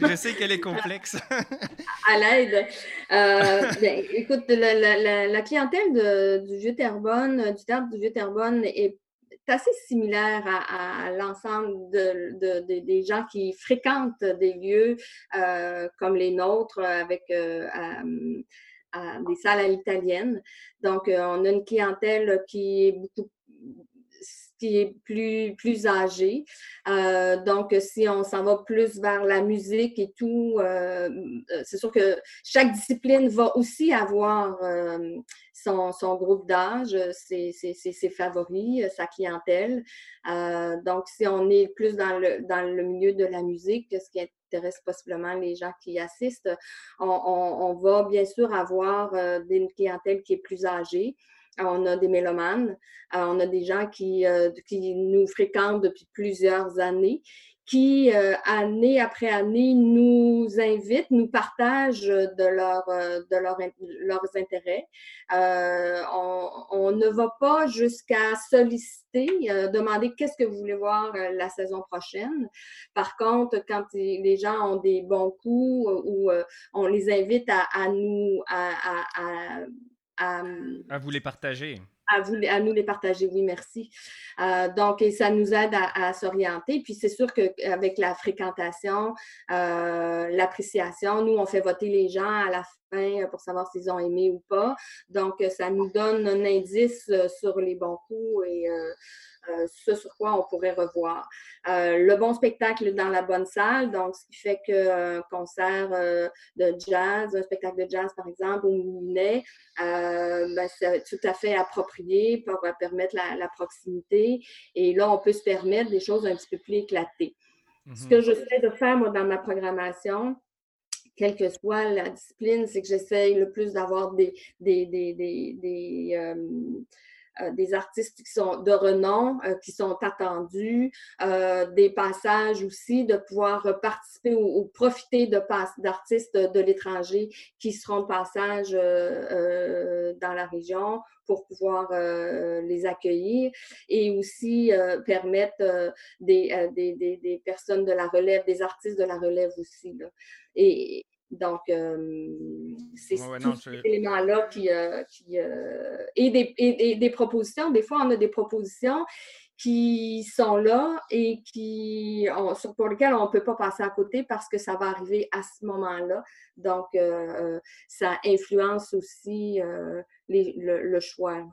<laughs> je sais qu'elle est complexe. <laughs> à l'aide. Euh, ben, écoute, la, clientèle du Vieux Terrebonne, du théâtre du Vieux Terrebonne est assez similaire à, l'ensemble de, des gens qui fréquentent des lieux euh, comme les nôtres avec euh, des salles à l'italienne. Donc, euh, on a une clientèle qui est beaucoup est plus, plus âgé. Euh, donc, si on s'en va plus vers la musique et tout, euh, euh, c'est sûr que chaque discipline va aussi avoir son, son, groupe d'âge, ses, ses, ses, favoris, sa clientèle. donc, si on est plus dans le, dans le milieu de la musique, ce qui intéresse possiblement les gens qui assistent, on va bien sûr avoir une clientèle qui est plus âgée. On a des mélomanes, euh, on a des gens qui, euh, qui nous fréquentent depuis plusieurs années, qui, euh, année après année, nous invitent, nous partagent de, leur, de leur, leurs intérêts. on, ne va pas jusqu'à solliciter, demander qu'est-ce que vous voulez voir la saison prochaine. Par contre, quand les gens ont des bons coups ou on les invite à, à nous, à à, vous les partager. À, à nous les partager, oui, merci. Euh, donc, ça nous aide à, s'orienter. Puis, c'est sûr qu'avec la fréquentation, euh, l'appréciation, nous, on fait voter les gens à la fin pour savoir s'ils ont aimé ou pas. Donc, ça nous donne un indice sur les bons coups et ce sur quoi on pourrait revoir. le bon spectacle dans la bonne salle, donc ce qui fait qu'un concert de jazz, un spectacle de jazz par exemple, au Moulinet, ben, c'est tout à fait approprié pour permettre la, proximité. Et là, on peut se permettre des choses un petit peu plus éclatées. Ce que j'essaie de faire, moi, dans ma programmation, quelle que soit la discipline, c'est que j'essaye le plus d'avoir des, des, des, des euh, euh, des artistes qui sont de renom, euh, qui sont attendus, euh, des passages aussi, de pouvoir participer ou, profiter de d'artistes de, l'étranger qui seront de passage dans la région pour pouvoir les accueillir et aussi permettre des, des, des, des, personnes de la relève, des artistes de la relève aussi. Là. Et, donc, c'est tous ces éléments-là qui... Euh, euh, et, des, des, propositions, des fois, on a des propositions qui sont là et qui, pour lesquelles on ne peut pas passer à côté parce que ça va arriver à ce moment-là. Donc, euh, ça influence aussi le, choix.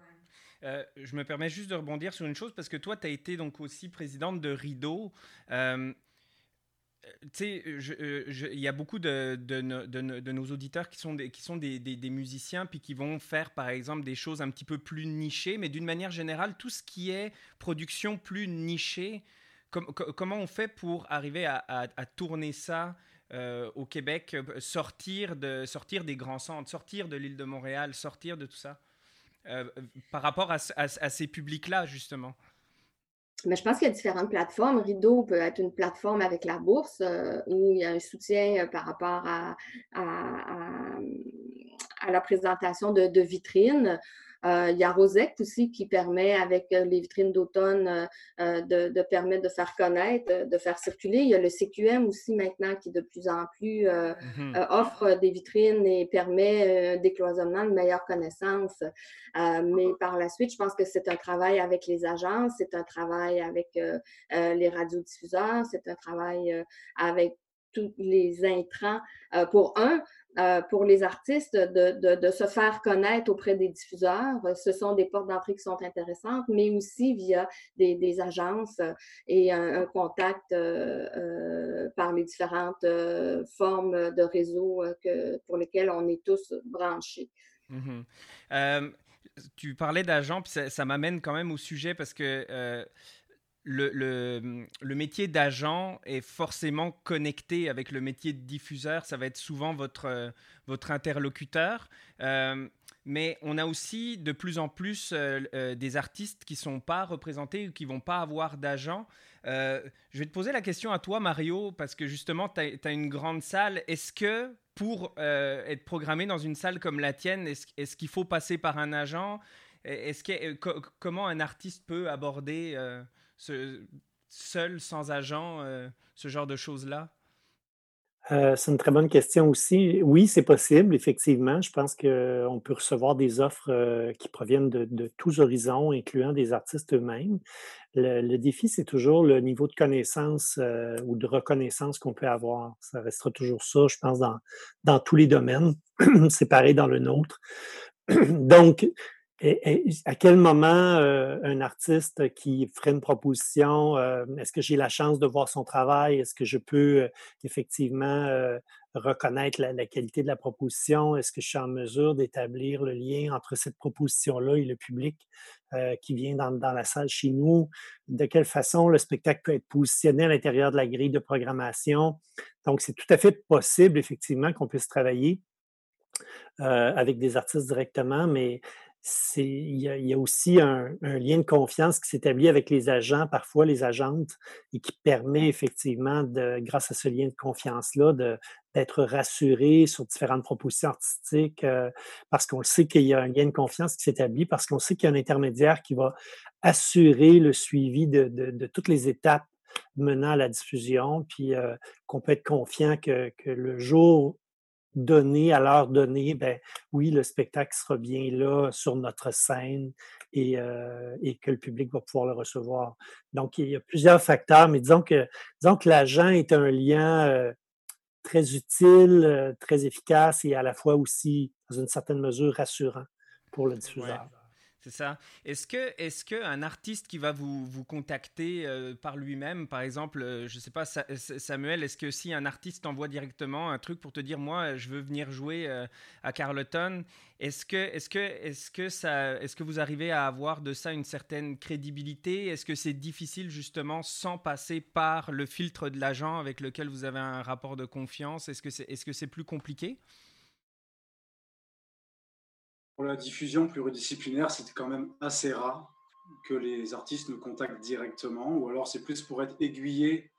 je me permets juste de rebondir sur une chose parce que toi, tu as été donc aussi présidente de Rideau tu sais, euh, il y a beaucoup de, nos auditeurs qui sont, des, musiciens, puis qui vont faire, par exemple, des choses un petit peu plus nichées, mais d'une manière générale, tout ce qui est production plus nichée, comment on fait pour arriver à, tourner ça euh, au Québec, euh, sortir, de, sortir des grands centres, sortir de l'île de Montréal, sortir de tout ça, par rapport à ces publics-là, justement? Mais je pense qu'il y a différentes plateformes. Rideau peut être une plateforme avec la bourse euh, où il y a un soutien euh, par rapport à, la présentation de vitrines. Euh, il y a Rosec aussi qui permet, avec euh, les vitrines d'automne, euh, de, permettre de faire connaître, de faire circuler. Il y a le CQM aussi maintenant qui de plus en plus mm-hmm. offre des vitrines et permet un décloisonnement, de meilleure connaissance. mais par la suite, je pense que c'est un travail avec les agences, c'est un travail avec les radiodiffuseurs, c'est un travail avec tous les intrants pour un, euh, pour les artistes de, se faire connaître auprès des diffuseurs. Ce sont des portes d'entrée qui sont intéressantes, mais aussi via des, agences et un, contact euh, euh, par les différentes formes de réseaux que, pour lesquels on est tous branchés. Mm-hmm. tu parlais d'agents, puis ça m'amène quand même au sujet parce que le, métier d'agent est forcément connecté avec le métier de diffuseur. Ça va être souvent votre, euh, interlocuteur. Euh, mais on a aussi de plus en plus euh, des artistes qui ne sont pas représentés ou qui ne vont pas avoir d'agent. je vais te poser la question à toi, Mario, parce que justement, tu as, une grande salle. Est-ce que pour être programmé dans une salle comme la tienne, est-ce qu'il faut passer par un agent? Est-ce que, comment un artiste peut aborder seul, sans agent, euh, ce genre de choses-là? Euh, c'est une très bonne question aussi. Oui, c'est possible, effectivement. Je pense qu'on peut recevoir des offres euh, qui proviennent de, tous horizons, incluant des artistes eux-mêmes. Le, défi, c'est toujours le niveau de connaissance ou de reconnaissance qu'on peut avoir. Ça restera toujours ça, je pense, dans, dans tous les domaines. <clears throat> c'est pareil dans le nôtre. <clears throat> Donc, et, à quel moment euh, un artiste qui ferait une proposition, euh, est-ce que j'ai la chance de voir son travail? Est-ce que je peux euh, effectivement reconnaître la, qualité de la proposition? Est-ce que je suis en mesure d'établir le lien entre cette proposition-là et le public qui vient dans, dans, la salle chez nous? De quelle façon le spectacle peut être positionné à l'intérieur de la grille de programmation? Donc, c'est tout à fait possible, effectivement, qu'on puisse travailler avec des artistes directement, mais il y, a, aussi un, lien de confiance qui s'établit avec les agents, parfois les agentes, et qui permet effectivement, de, grâce à ce lien de confiance-là, d'être rassuré sur différentes propositions artistiques, euh, parce qu'on sait qu'il y a un lien de confiance qui s'établit, parce qu'on sait qu'il y a un intermédiaire qui va assurer le suivi de, toutes les étapes menant à la diffusion, puis euh, qu'on peut être confiant que, que le jour donner, à l'heure donnée, ben oui, le spectacle sera bien là sur notre scène et, euh, et, que le public va pouvoir le recevoir. Donc, il y a plusieurs facteurs, mais disons que, disons que l'agent est un lien euh, très utile, euh, très efficace et à la fois aussi, dans une certaine mesure, rassurant pour le diffuseur. C'est ça. Est-ce que, est-ce que un artiste qui va vous, vous contacter euh, par lui-même, par exemple, euh, je sais pas, Samuel, est-ce que si un artiste t'envoie directement un truc pour te dire, moi, je veux venir jouer euh, à Carleton, est-ce que, est-ce que, est-ce que ça, est-ce que vous arrivez à avoir de ça une certaine crédibilité? Est-ce que c'est difficile justement sans passer par le filtre de l'agent avec lequel vous avez un rapport de confiance? Est-ce que c'est, est-ce que c'est plus compliqué? Pour la diffusion pluridisciplinaire, c'était quand même assez rare que les artistes nous contactent directement, ou alors c'est plus pour être aiguillé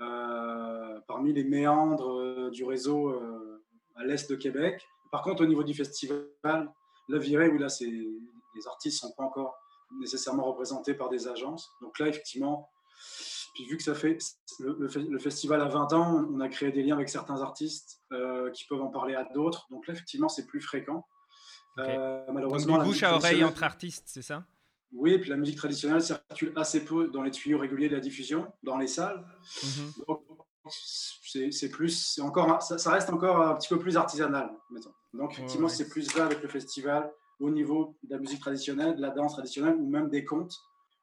euh, parmi les méandres euh, du réseau euh, à l'est de Québec. Par contre, au niveau du festival, la virée, où là, les artistes ne sont pas encore nécessairement représentés par des agences. Donc là, effectivement, puis vu que ça fait le, festival a 20 ans, on a créé des liens avec certains artistes qui peuvent en parler à d'autres. Donc là, effectivement, c'est plus fréquent. Euh, malheureusement, Donc, bouche à oreille entre artistes, c'est ça? Oui, et puis la musique traditionnelle circule assez peu dans les tuyaux réguliers de la diffusion, dans les salles. Mhm. c'est plus, encore, ça, reste encore un petit peu plus artisanal, mettons. Donc effectivement, c'est plus là avec le festival au niveau de la musique traditionnelle, de la danse traditionnelle ou même des contes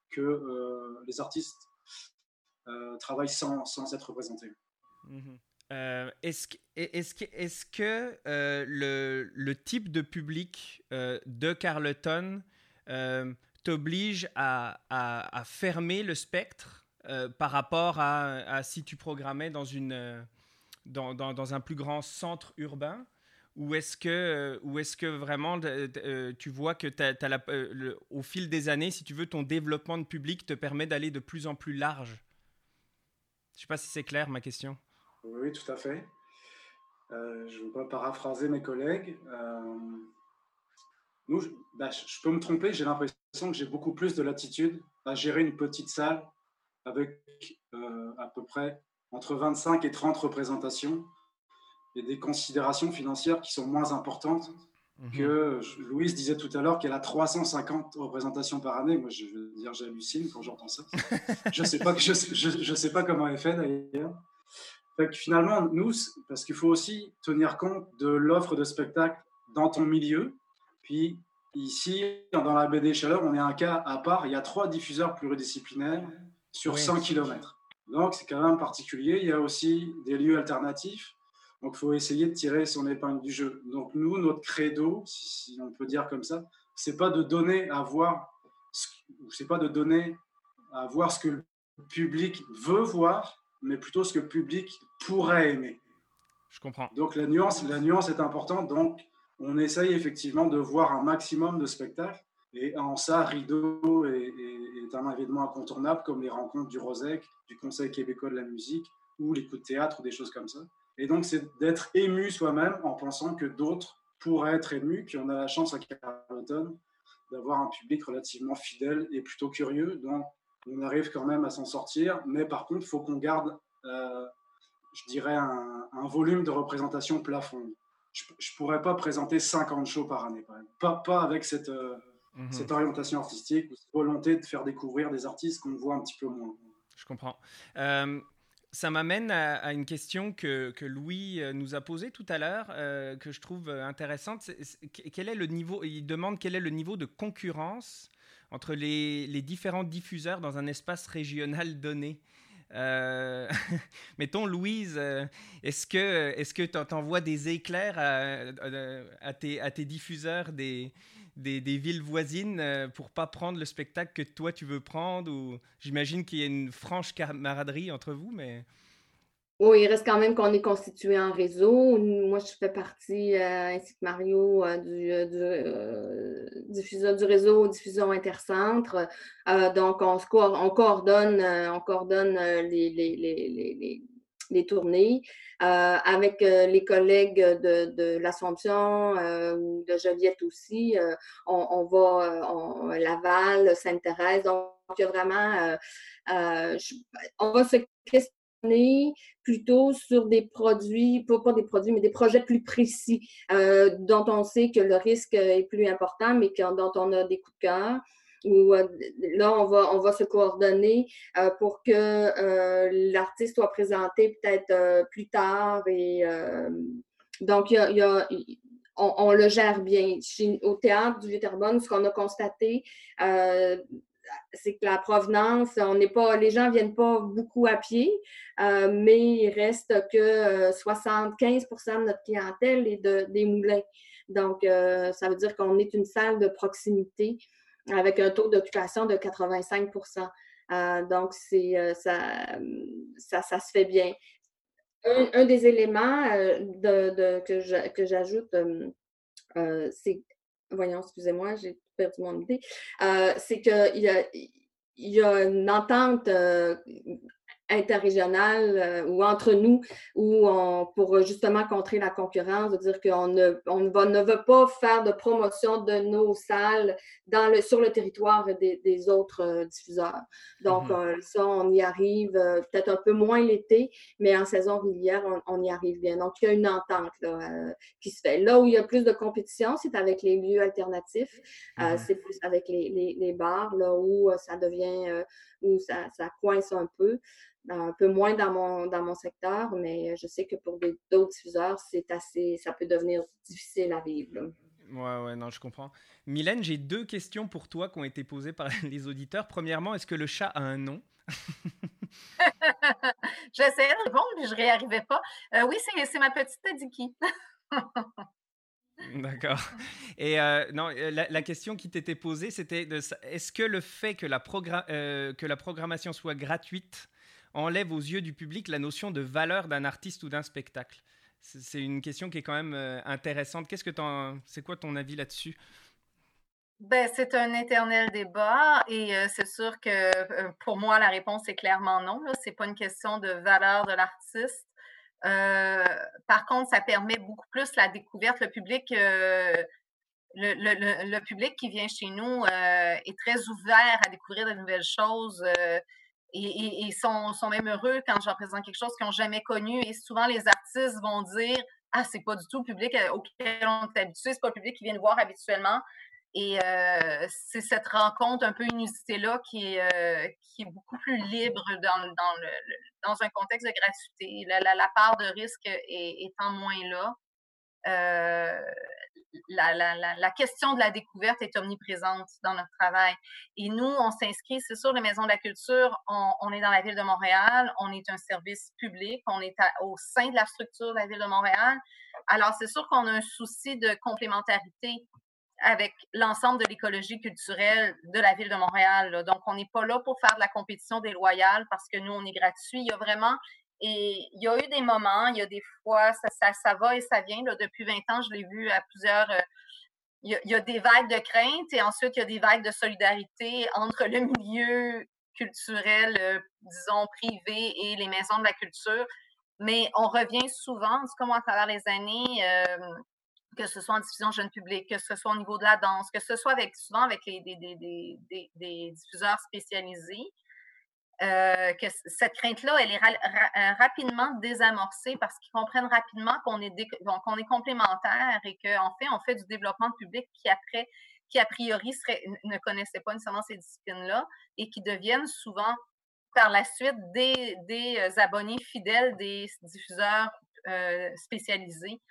que euh, les artistes euh, travaillent sans, sans être représentés. Mhm. Euh, est-ce que, euh, le, type de public euh, de Carleton t'oblige à, fermer le spectre par rapport à, si tu programmais dans, un plus grand centre urbain? Ou est-ce que, vraiment tu vois que au fil des années, si tu veux, ton développement de public te permet d'aller de plus en plus large? Je ne sais pas si c'est clair ma question. Oui, tout à fait. Euh, je ne veux pas paraphraser mes collègues. Euh, nous, bah, je, peux me tromper, j'ai l'impression que j'ai beaucoup plus de latitude à gérer une petite salle avec euh, à peu près entre 25 et 30 représentations et des considérations financières qui sont moins importantes mhm. que Louise disait tout à l'heure qu'elle a 350 représentations par année. Moi, je veux dire, j'hallucine quand j'entends ça. <laughs> je ne sais, pas, je, je sais pas comment elle fait d'ailleurs finalement, nous, parce qu'il faut aussi tenir compte de l'offre de spectacle dans ton milieu. Puis ici, dans la BD Chaleur, on est un cas à part. Il y a trois diffuseurs pluridisciplinaires sur 100 km. Donc, c'est quand même particulier. Il y a aussi des lieux alternatifs. Donc, il faut essayer de tirer son épingle du jeu. Donc, nous, notre credo, si, on peut dire comme ça, c'est pas de donner à voir, c'est pas de donner à voir ce que le public veut voir, mais plutôt ce que le public pourrait aimer. Je comprends. Donc la nuance, la nuance est importante. Donc on essaye effectivement de voir un maximum de spectacles. Et en ça, Rideau est, un événement incontournable, comme les rencontres du Rosec, du Conseil québécois de la musique, ou les coups de théâtre, ou des choses comme ça. Et donc, c'est d'être ému soi-même en pensant que d'autres pourraient être émus, qu'on a la chance à Carleton d'avoir un public relativement fidèle et plutôt curieux. Donc, on arrive quand même à s'en sortir, mais par contre, il faut qu'on garde, euh, je dirais, un, volume de représentation plafond. Je ne pourrais pas présenter 50 shows par année, Pas, pas avec cette, euh, mhm. cette orientation artistique, cette volonté de faire découvrir des artistes qu'on voit un petit peu moins. Je comprends. Euh, ça m'amène à, une question que, que, Louis nous a posée tout à l'heure, que je trouve intéressante. quel est le niveau Il demande quel est le niveau de concurrence entre les, les, différents diffuseurs dans un espace régional donné. Euh, <laughs> mettons, Louise, euh, est-ce que est-ce que tu envoies des éclairs à, à, tes, à, tes, diffuseurs des, des, des, villes voisines euh, pour pas prendre le spectacle que toi tu veux prendre? Ou j'imagine qu'il y a une franche camaraderie entre vous, mais oui, il reste quand même qu'on est constitué en réseau. Moi, je fais partie, euh, ainsi que Mario, euh, du, euh, du réseau Diffusion Intercentre. donc, on, on coordonne, on coordonne les, tournées avec les collègues de, l'Assomption, de Joliette aussi. On, on, va on, Laval, Sainte-Thérèse. Donc, il y a vraiment, on va se questionner plutôt sur des produits, pas, des produits, mais des projets plus précis euh, dont on sait que le risque est plus important, mais dont on a des coups de cœur. Où, euh, là, on va, on va se coordonner euh, pour que l'artiste soit présenté peut-être plus tard. Et, donc, y a, on, le gère bien. au théâtre du Viterbonne, ce qu'on a constaté, c'est que la provenance, on n'est pas, les gens ne viennent pas beaucoup à pied, euh, mais il reste que 75% de notre clientèle est de, des moulins. Donc, ça veut dire qu'on est une salle de proximité avec un taux d'occupation de 85% donc, c'est, ça, ça, se fait bien. Un, des éléments que j'ajoute, c'est, voyons, excusez-moi, j'ai perdu mon idée, c'est qu'il y a, il y a une entente interrégionale euh, ou entre nous, où on, pour justement contrer la concurrence, de dire qu'on ne, on ne veut pas faire de promotion de nos salles dans le, sur le territoire des, des autres euh, diffuseurs. Donc, mhm. euh, ça, on y arrive peut-être un peu moins l'été, mais en saison régulière, on, y arrive bien. Donc, il y a une entente là, qui se fait. Là où il y a plus de compétition, c'est avec les lieux alternatifs. Mhm. c'est plus avec les, les, les, bars, là où ça devient, où ça, ça coince un peu un peu moins dans mon, dans mon secteur, mais je sais que pour d'autres diffuseurs, c'est assez, ça peut devenir difficile à vivre. Ouais, ouais, non, je comprends. Mylène, j'ai deux questions pour toi qui ont été posées par <laughs> les auditeurs. Premièrement, est-ce que le chat a un nom? <laughs> J'essayais de répondre, mais je n'y réarrivais pas. Euh, oui, c'est ma petite Diki. <laughs> D'accord. Et euh, non, euh, la, question qui t'était posée, c'était est-ce que le fait que la, que la programmation soit gratuite enlève aux yeux du public la notion de valeur d'un artiste ou d'un spectacle? C'est une question qui est quand même euh, intéressante. Qu'est-ce que c'est quoi ton avis là-dessus? Ben, c'est un éternel débat et euh, c'est sûr que euh, pour moi, la réponse est clairement non. Ce n'est pas une question de valeur de l'artiste. Par contre, ça permet beaucoup plus la découverte. Le public, le, le, public qui vient chez nous est très ouvert à découvrir de nouvelles choses et, sont, même heureux quand je présente quelque chose qu'ils n'ont jamais connu. Et souvent, les artistes vont dire Ah, c'est pas du tout le public euh, auquel on est habitué, c'est pas le public qui vient voir habituellement. Et euh, c'est cette rencontre un peu inusitée-là qui, euh, qui est beaucoup plus libre dans, dans, dans un contexte de gratuité. La, part de risque est, étant moins là. Euh, la, la, question de la découverte est omniprésente dans notre travail. Et nous, on s'inscrit, c'est sûr, les Maisons de la Culture, on, est dans la ville de Montréal, on est un service public, on est au sein de la structure de la ville de Montréal. Alors, c'est sûr qu'on a un souci de complémentarité avec l'ensemble de l'écologie culturelle de la ville de Montréal. Donc, on n'est pas là pour faire de la compétition déloyale parce que nous, on est gratuit. Il y a vraiment et il y a eu des moments, il y a des fois, ça, ça, va et ça vient. Depuis 20 ans, je l'ai vu à plusieurs. Euh, il, y a, des vagues de crainte et ensuite, il y a des vagues de solidarité entre le milieu culturel, euh, disons, privé et les maisons de la culture. Mais on revient souvent, comme à travers les années, euh, que ce soit en diffusion jeune public, que ce soit au niveau de la danse, que ce soit avec souvent avec les, des, diffuseurs spécialisés. Euh, que cette crainte-là, elle est euh, rapidement désamorcée parce qu'ils comprennent rapidement qu'on est, qu'on est complémentaires et qu'en fait, on fait du développement public qui, après, qui a priori ne connaissaient pas nécessairement ces disciplines-là et qui deviennent souvent par la suite des, des euh, abonnés fidèles des diffuseurs spécialisés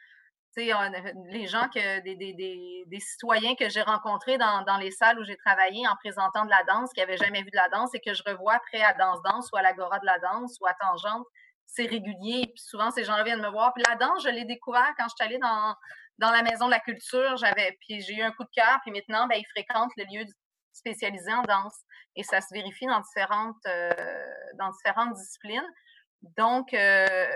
les gens que des, des, des, citoyens que j'ai rencontrés dans, dans, les salles où j'ai travaillé en présentant de la danse, qui n'avaient jamais vu de la danse et que je revois après à Danse Danse ou à l'Agora de la danse ou à Tangente, c'est régulier. Puis souvent, ces gens viennent me voir. Puis la danse, je l'ai découvert quand je suis allée dans, dans la maison de la culture. J'avais, puis j'ai eu un coup de cœur. Puis maintenant, ben, ils fréquentent le lieu spécialisé en danse. Et ça se vérifie dans différentes, euh, dans différentes disciplines. Donc, euh,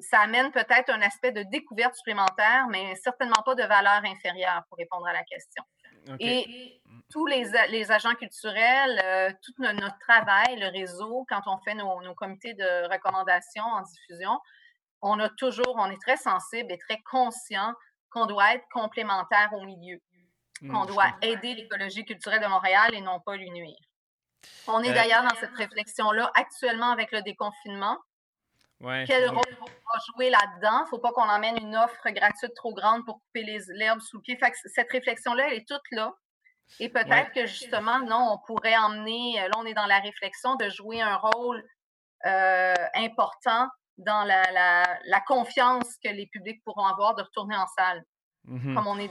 ça amène peut-être un aspect de découverte supplémentaire, mais certainement pas de valeur inférieure pour répondre à la question. Et tous les, les agents culturels, euh, tout notre travail, le réseau, quand on fait nos, nos, comités de recommandation en diffusion, on a toujours, on est très sensible et très conscient qu'on doit être complémentaire au milieu, mm, qu'on doit aider l'écologie culturelle de Montréal et non pas lui nuire. On est euh, d'ailleurs dans cette réflexion-là actuellement avec le déconfinement. Quel rôle on va jouer là-dedans? Il ne faut pas qu'on emmène une offre gratuite trop grande pour couper l'herbe sous le pied. cette réflexion-là, elle est toute là. Et peut-être que justement, non, on pourrait emmener, euh, là, on est dans la réflexion de jouer un rôle euh, important dans la, la, confiance que les publics pourront avoir de retourner en salle. Mmh Comme on est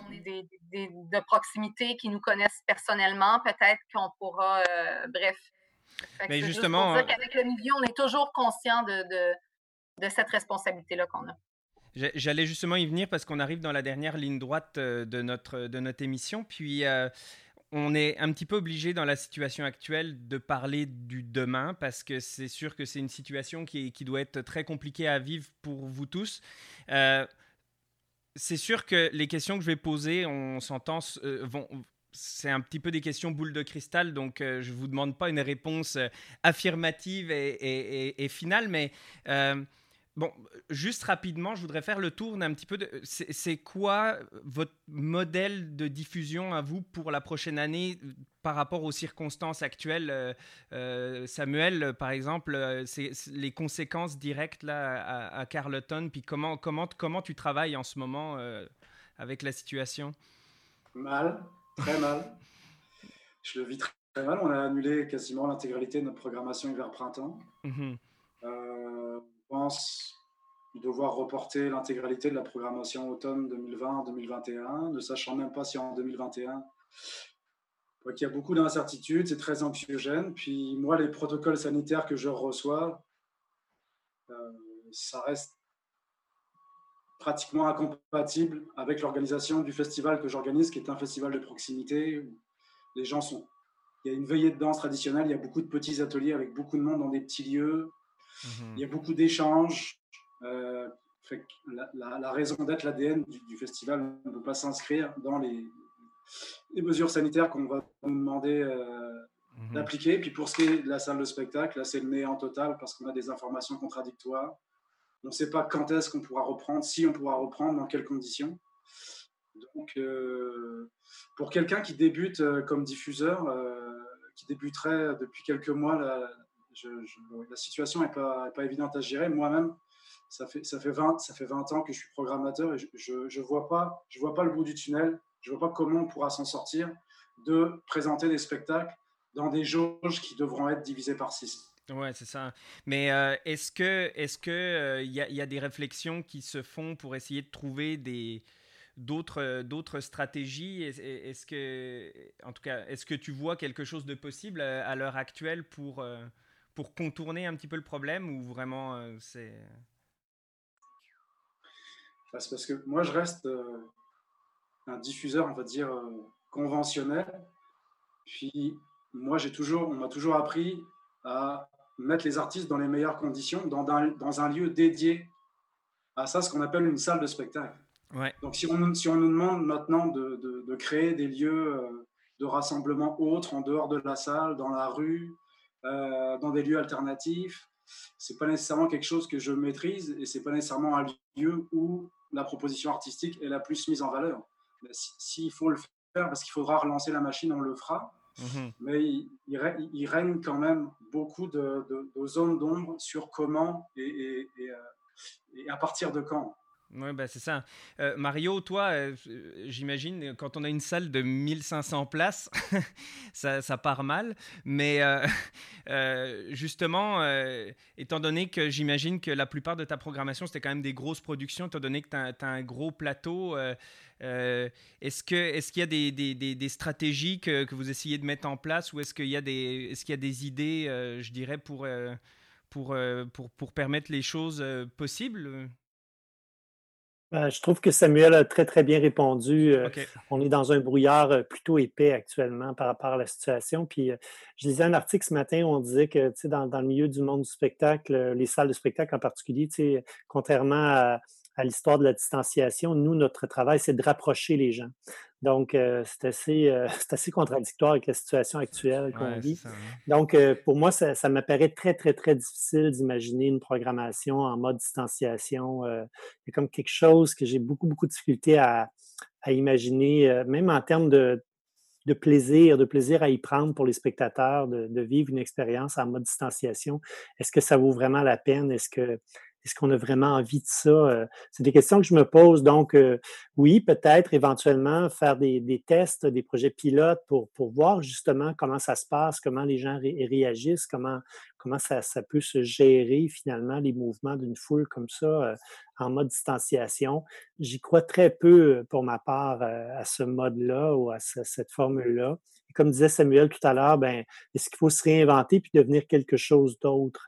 de proximité, qui nous connaissent personnellement, peut-être qu'on pourra. bref. Mais justement. Pour qu'avec le milieu, on est toujours conscient de, de, cette responsabilité-là qu'on a. J'allais justement y venir parce qu'on arrive dans la dernière ligne droite de notre, de notre émission. Puis on est un petit peu obligé dans la situation actuelle de parler du demain parce que c'est sûr que c'est une situation qui, qui, doit être très compliquée à vivre pour vous tous. Euh, c'est sûr que les questions que je vais poser, on s'entend, euh, c'est un petit peu des questions boule de cristal, donc euh, je ne vous demande pas une réponse affirmative et finale, mais Bon, juste rapidement, je voudrais faire le tour d'un petit peu de. C'est quoi votre modèle de diffusion à vous pour la prochaine année par rapport aux circonstances actuelles euh, euh, Samuel, par exemple, euh, c'est les conséquences directes là, à, Carleton, puis comment, comment, comment tu travailles en ce moment avec la situation? Mal, très mal. Je le vis très mal. On a annulé quasiment l'intégralité de notre programmation hiver-printemps. Pense devoir reporter l'intégralité de la programmation automne 2020-2021, ne sachant même pas si en 2021, il y a beaucoup d'incertitudes, c'est très anxiogène. Puis moi, les protocoles sanitaires que je reçois, euh, ça reste pratiquement incompatible avec l'organisation du festival que j'organise, qui est un festival de proximité. Les gens sont. Il y a une veillée de danse traditionnelle, il y a beaucoup de petits ateliers avec beaucoup de monde dans des petits lieux. Mhm. Il y a beaucoup d'échanges. Euh, la, raison d'être, l'ADN du, festival ne peut pas s'inscrire dans les, les, mesures sanitaires qu'on va nous demander euh, mhm. d'appliquer. Puis pour ce qui est de la salle de spectacle, là c'est le néant total parce qu'on a des informations contradictoires. On ne sait pas quand est-ce qu'on pourra reprendre, si on pourra reprendre, dans quelles conditions. Donc, euh, pour quelqu'un qui débute comme diffuseur, qui débuterait depuis quelques mois la, la situation n'est pas, évidente à gérer. Moi-même, ça fait, ça, fait 20, ça fait 20 ans que je suis programmateur et je ne vois, pas, je vois pas le bout du tunnel. Je ne vois pas comment on pourra s'en sortir de présenter des spectacles dans des jauges qui devront être divisées par 6. Ouais, c'est ça. Mais euh, est-ce que est-ce que euh, il y, a des réflexions qui se font pour essayer de trouver des d'autres d'autres stratégies? Est-ce que en tout cas, est-ce que tu vois quelque chose de possible euh, à, l'heure actuelle pour pour contourner un petit peu le problème ou vraiment euh, c'est. C'est parce que moi je reste euh, un diffuseur, on va dire, euh, conventionnel. Puis moi j'ai toujours, on m'a toujours appris à mettre les artistes dans les meilleures conditions, dans un, dans un lieu dédié à ça, ce qu'on appelle une salle de spectacle. Ouais. Donc si on, si on nous demande maintenant de, de, de créer des lieux de rassemblement autres en dehors de la salle, dans la rue, euh, dans des lieux alternatifs. C'est pas nécessairement quelque chose que je maîtrise et c'est pas nécessairement un lieu où la proposition artistique est la plus mise en valeur. S'il faut le faire, parce qu'il faudra relancer la machine, on le fera. Mhm. Mais il, règne quand même beaucoup de, zones d'ombre sur comment et, et, euh, à partir de quand. Oui, bah c'est ça. Euh, Mario, toi, euh, j'imagine, quand on a une salle de 1500 places, <laughs> ça, part mal. Mais euh, <laughs> justement, étant donné que j'imagine que la plupart de ta programmation, c'était quand même des grosses productions, étant donné que tu as, un gros plateau, est-ce qu'il est qu'il y a des, stratégies que, vous essayez de mettre en place ou est-ce qu'il y, a des, est qu'il y a des idées, je dirais, pour, pour, pour permettre les choses possibles? Ben, je trouve que Samuel a très, très bien répondu. Euh, on est dans un brouillard euh, plutôt épais actuellement par rapport à la situation. Puis, euh, je lisais un article ce matin où on disait que, dans, dans le milieu du monde du spectacle, les salles de spectacle en particulier, contrairement à, à l'histoire de la distanciation, nous, notre travail, c'est de rapprocher les gens. Donc, euh, c'est assez, euh, <laughs> assez contradictoire avec la situation actuelle qu'on vit. Hein. Donc, euh, pour moi, ça, ça m'apparaît très, très, très difficile d'imaginer une programmation en mode distanciation. c'est comme quelque chose que j'ai beaucoup, beaucoup de difficulté à, à imaginer, même en termes de, de plaisir, de plaisir à y prendre pour les spectateurs, de, de vivre une expérience en mode distanciation. Est-ce que ça vaut vraiment la peine? Est-ce que est-ce qu'on a vraiment envie de ça? Euh, c'est des questions que je me pose. Donc, euh, oui, peut-être éventuellement faire des, tests, des projets pilotes pour, pour voir justement comment ça se passe, comment les gens réagissent, comment, comment ça, peut se gérer finalement les mouvements d'une foule comme ça en mode distanciation. J'y crois très peu pour ma part à ce mode-là ou à cette formule-là. Comme disait Samuel tout à l'heure, ben, est-ce qu'il faut se réinventer puis devenir quelque chose d'autre?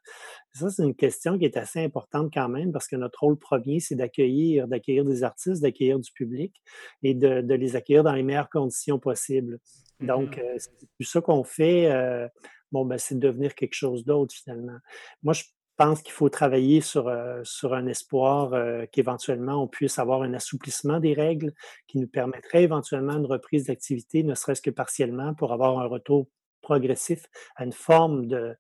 Ça, c'est une question qui est assez importante quand même parce que notre rôle premier, c'est d'accueillir, d'accueillir des artistes, d'accueillir du public et de, de, les accueillir dans les meilleures conditions possibles. Donc, mmh euh, c'est tout ça qu'on fait. Euh, bon, ben, c'est de devenir quelque chose d'autre finalement. Moi, je pense qu'il faut travailler sur, euh, sur un espoir qu'éventuellement on puisse avoir un assouplissement des règles qui nous permettrait éventuellement une reprise d'activité, ne serait-ce que partiellement, pour avoir un retour progressif à une forme de,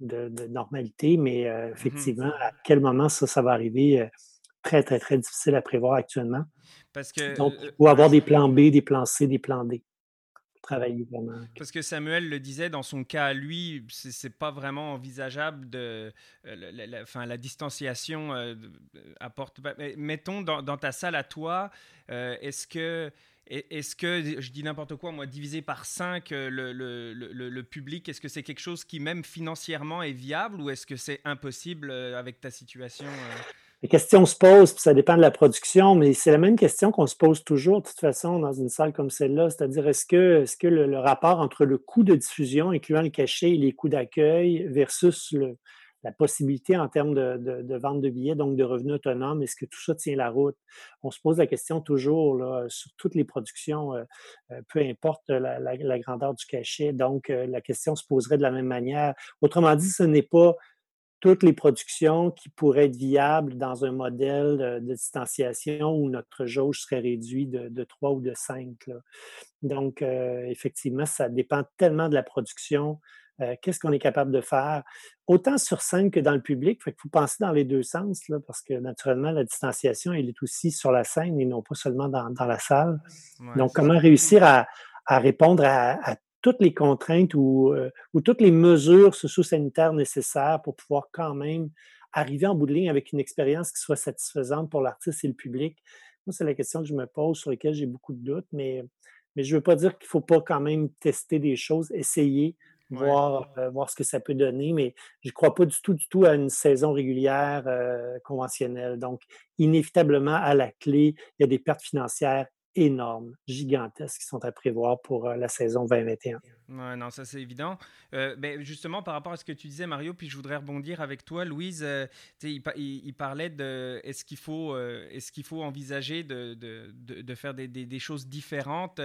de, normalité. Mais mmh effectivement, à quel moment ça, ça va arriver, très, très, très difficile à prévoir actuellement. Parce que, Donc, il faut avoir des plans B, des plans C, des plans D Parce que Samuel le disait, dans son cas, lui, c'est pas vraiment envisageable de. Euh, la, distanciation euh, apporte. Mettons dans, ta salle à toi, euh, est-ce que. Est-ce que, je dis n'importe quoi, moi, diviser par 5 le, le, le, public, est-ce que c'est quelque chose qui, même financièrement, est viable ou est-ce que c'est impossible avec ta situation les questions se posent, puis ça dépend de la production, mais c'est la même question qu'on se pose toujours, de toute façon, dans une salle comme celle-là. C'est-à-dire, est-ce que, le, rapport entre le coût de diffusion, incluant le cachet et les coûts d'accueil, versus la possibilité en termes de, vente de billets, donc de revenus autonomes, est-ce que tout ça tient la route? On se pose la question toujours sur toutes les productions, euh, euh, peu importe la, grandeur du cachet. Donc, euh, la question se poserait de la même manière. Autrement dit, ce n'est pas toutes les productions qui pourraient être viables dans un modèle de, distanciation où notre jauge serait réduite de, de 3 ou de 5. Donc, euh, effectivement, ça dépend tellement de la production. Euh, qu'est-ce qu'on est capable de faire, autant sur scène que dans le public. Il faut penser dans les deux sens, là, parce que naturellement, la distanciation, elle est aussi sur la scène et non pas seulement dans, la salle. Donc, comment réussir à, répondre à, à toutes les contraintes ou, euh, ou toutes les mesures socio-sanitaires nécessaires pour pouvoir quand même arriver en bout de ligne avec une expérience qui soit satisfaisante pour l'artiste et le public? Moi, c'est la question que je me pose, sur laquelle j'ai beaucoup de doutes, mais, mais je ne veux pas dire qu'il ne faut pas quand même tester des choses, essayer, voir, euh, voir ce que ça peut donner, mais je ne crois pas du tout, du tout à une saison régulière euh, conventionnelle. Donc, inévitablement, à la clé, il y a des pertes financières énormes, gigantesques qui sont à prévoir pour euh, la saison 2021. Ouais, non, ça c'est évident. Euh, ben, justement, par rapport à ce que tu disais, Mario, puis je voudrais rebondir avec toi, Louise. Euh, il, il, parlait de est-ce qu'il faut, est-ce qu'il faut envisager de, de, de, faire des, des, choses différentes.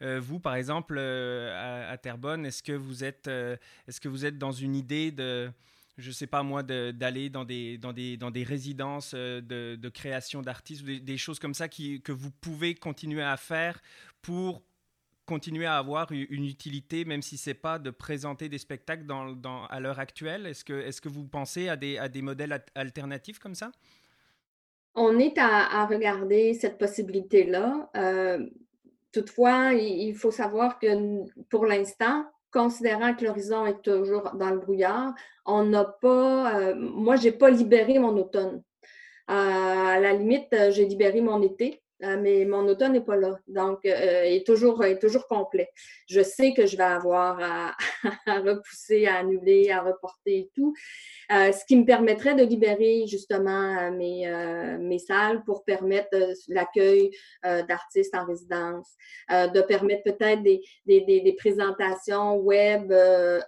vous, par exemple, à, à, Terrebonne, est-ce que est-ce que vous êtes dans une idée de je sais pas moi, d'aller dans des, dans, des, dans des résidences euh, de, création d'artistes, des, des, choses comme ça qui, que vous pouvez continuer à faire pour continuer à avoir une utilité, même si ce n'est pas de présenter des spectacles dans, à l'heure actuelle Est-ce que, est que vous pensez à des, à des modèles alternatifs comme ça? On est à, à regarder cette possibilité-là. Euh, toutefois, il faut savoir que pour l'instant, considérant que l'horizon est toujours dans le brouillard, on n'a pas, euh, moi, je n'ai pas libéré mon automne. Euh, à la limite, euh, j'ai libéré mon été. Euh, mais mon automne n'est pas là. Donc, il euh, est, toujours, toujours complet. Je sais que je vais avoir <laughs> à, repousser, à annuler, à reporter et tout. Euh, ce qui me permettrait de libérer justement mes, mes salles pour permettre l'accueil d'artistes en résidence, de permettre peut-être des, des, présentations web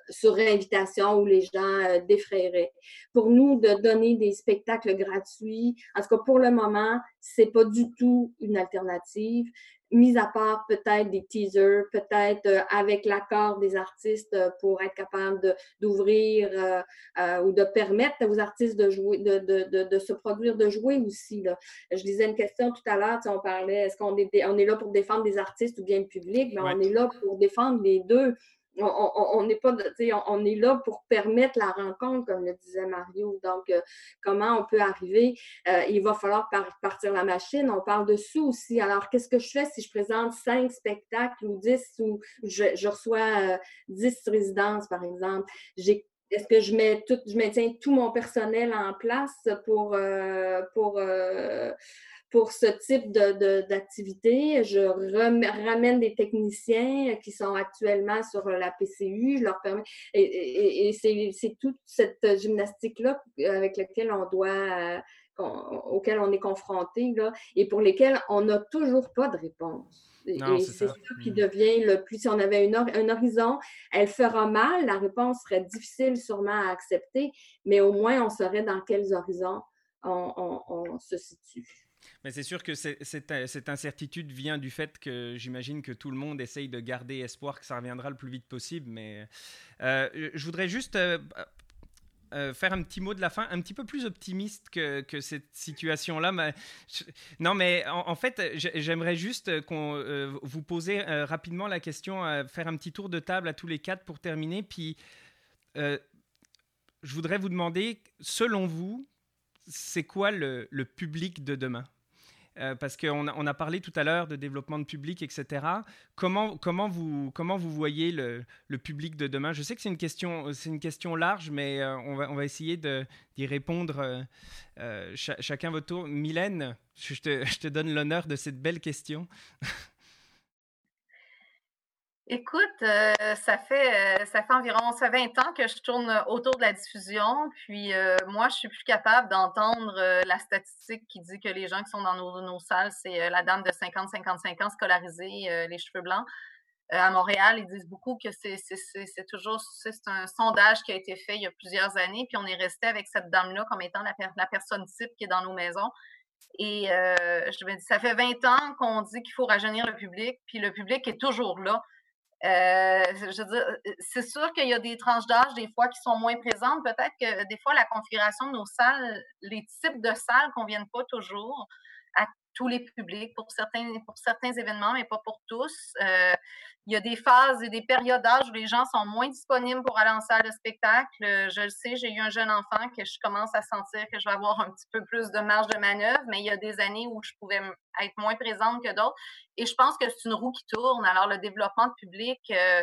sur invitation où les gens défraieraient. Pour nous, de donner des spectacles gratuits, en tout cas pour le moment, c'est pas du tout une alternative, mis à part peut-être des teasers, peut-être euh, avec l'accord des artistes euh, pour être capable d'ouvrir euh, ou de permettre aux artistes de jouer, de, de, de, se produire, de jouer aussi. Là. Je disais une question tout à l'heure, on parlait, est-ce qu'on est, on est là pour défendre des artistes ou bien le public? Mais on est là pour défendre les deux on n'est pas, on, est là pour permettre la rencontre, comme le disait Mario. Donc, euh, comment on peut arriver? Euh, il va falloir partir la machine. On parle de sous aussi. Alors, qu'est-ce que je fais si je présente cinq spectacles ou dix ou je, reçois euh, dix résidences, par exemple? Est-ce que je mets tout, je maintiens tout mon personnel en place pour, pour pour ce type d'activité. De, je ramène des techniciens qui sont actuellement sur la PCU. Je leur permets. Et, c'est toute cette gymnastique-là avec laquelle on doit. auquel on est confronté là, et pour lesquels on n'a toujours pas de réponse. et c'est ça. qui mm. devient le plus. Si on avait une un horizon, elle fera mal, la réponse serait difficile sûrement à accepter, mais au moins on saurait dans quels horizons on se situe. Mais c'est sûr que cette, incertitude vient du fait que j'imagine que tout le monde essaye de garder espoir que ça reviendra le plus vite possible. Mais euh, je voudrais juste euh, euh, faire un petit mot de la fin, un petit peu plus optimiste que, cette situation-là. non, mais en, fait, j'aimerais juste qu'on vous poser rapidement la question, faire un petit tour de table à tous les quatre pour terminer. Puis, je voudrais vous demander, selon vous, c'est quoi le, public de demain? Euh, parce qu'on a, parlé tout à l'heure de développement de public, etc. Comment, vous, voyez le, public de demain? Je sais que c'est une question, large, mais euh, on, va, essayer d'y répondre euh, chacun votre tour. Mylène, je te donne l'honneur de cette belle question. <laughs> Écoute, euh, ça fait euh, ça fait environ ça 20 ans que je tourne autour de la diffusion. Puis euh, moi, je suis plus capable d'entendre la statistique qui dit que les gens qui sont dans nos, nos salles, c'est la dame de 50-55 ans scolarisée, les cheveux blancs. à Montréal, ils disent beaucoup que c'est toujours c'est un sondage qui a été fait il y a plusieurs années, puis on est resté avec cette dame-là comme étant la, la personne type qui est dans nos maisons. Et je me dis, ça fait 20 ans qu'on dit qu'il faut rajeunir le public, puis le public est toujours là. Euh, je veux dire, euh, c'est sûr qu'il y a des tranches d'âge des fois qui sont moins présentes. Peut-être que des fois, la configuration de nos salles, les types de salles ne conviennent pas toujours tous les publics, pour certains, pour certains événements, mais pas pour tous. Euh, il y a des phases et des périodes d'âge où les gens sont moins disponibles pour aller en salle de spectacle. Je le sais, j'ai eu un jeune enfant que je commence à sentir que je vais avoir un petit peu plus de marge de manœuvre, mais il y a des années où je pouvais être moins présente que d'autres. Et je pense que c'est une roue qui tourne. Alors, le développement de public, euh,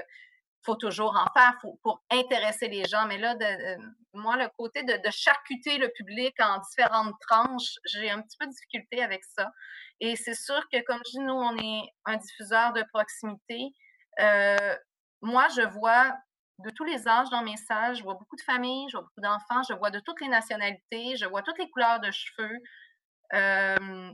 faut toujours en faire pour intéresser les gens. Mais là, de, moi, le côté de, charcuter le public en différentes tranches, j'ai un petit peu de difficulté avec ça. Et c'est sûr que, comme je dis, nous, on est un diffuseur de proximité. Euh, moi, je vois de tous les âges dans mes salles, je vois beaucoup de familles, je vois beaucoup d'enfants, je vois de toutes les nationalités, je vois toutes les couleurs de cheveux. Euh,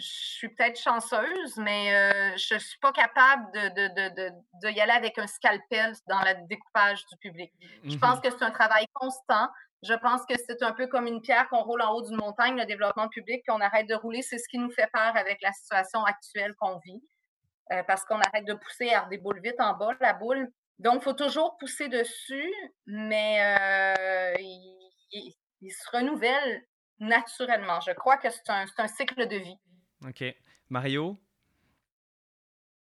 je suis peut-être chanceuse, mais euh, je ne suis pas capable de, de, de, de, y aller avec un scalpel dans le découpage du public. Je pense mmh que c'est un travail constant. Je pense que c'est un peu comme une pierre qu'on roule en haut d'une montagne, le développement public, puis on arrête de rouler. C'est ce qui nous fait peur avec la situation actuelle qu'on vit, euh, parce qu'on arrête de pousser, elle déboule vite en bas, la boule. Donc, il faut toujours pousser dessus, mais euh, il, se renouvelle naturellement. Je crois que c'est un, un cycle de vie. OK. Mario?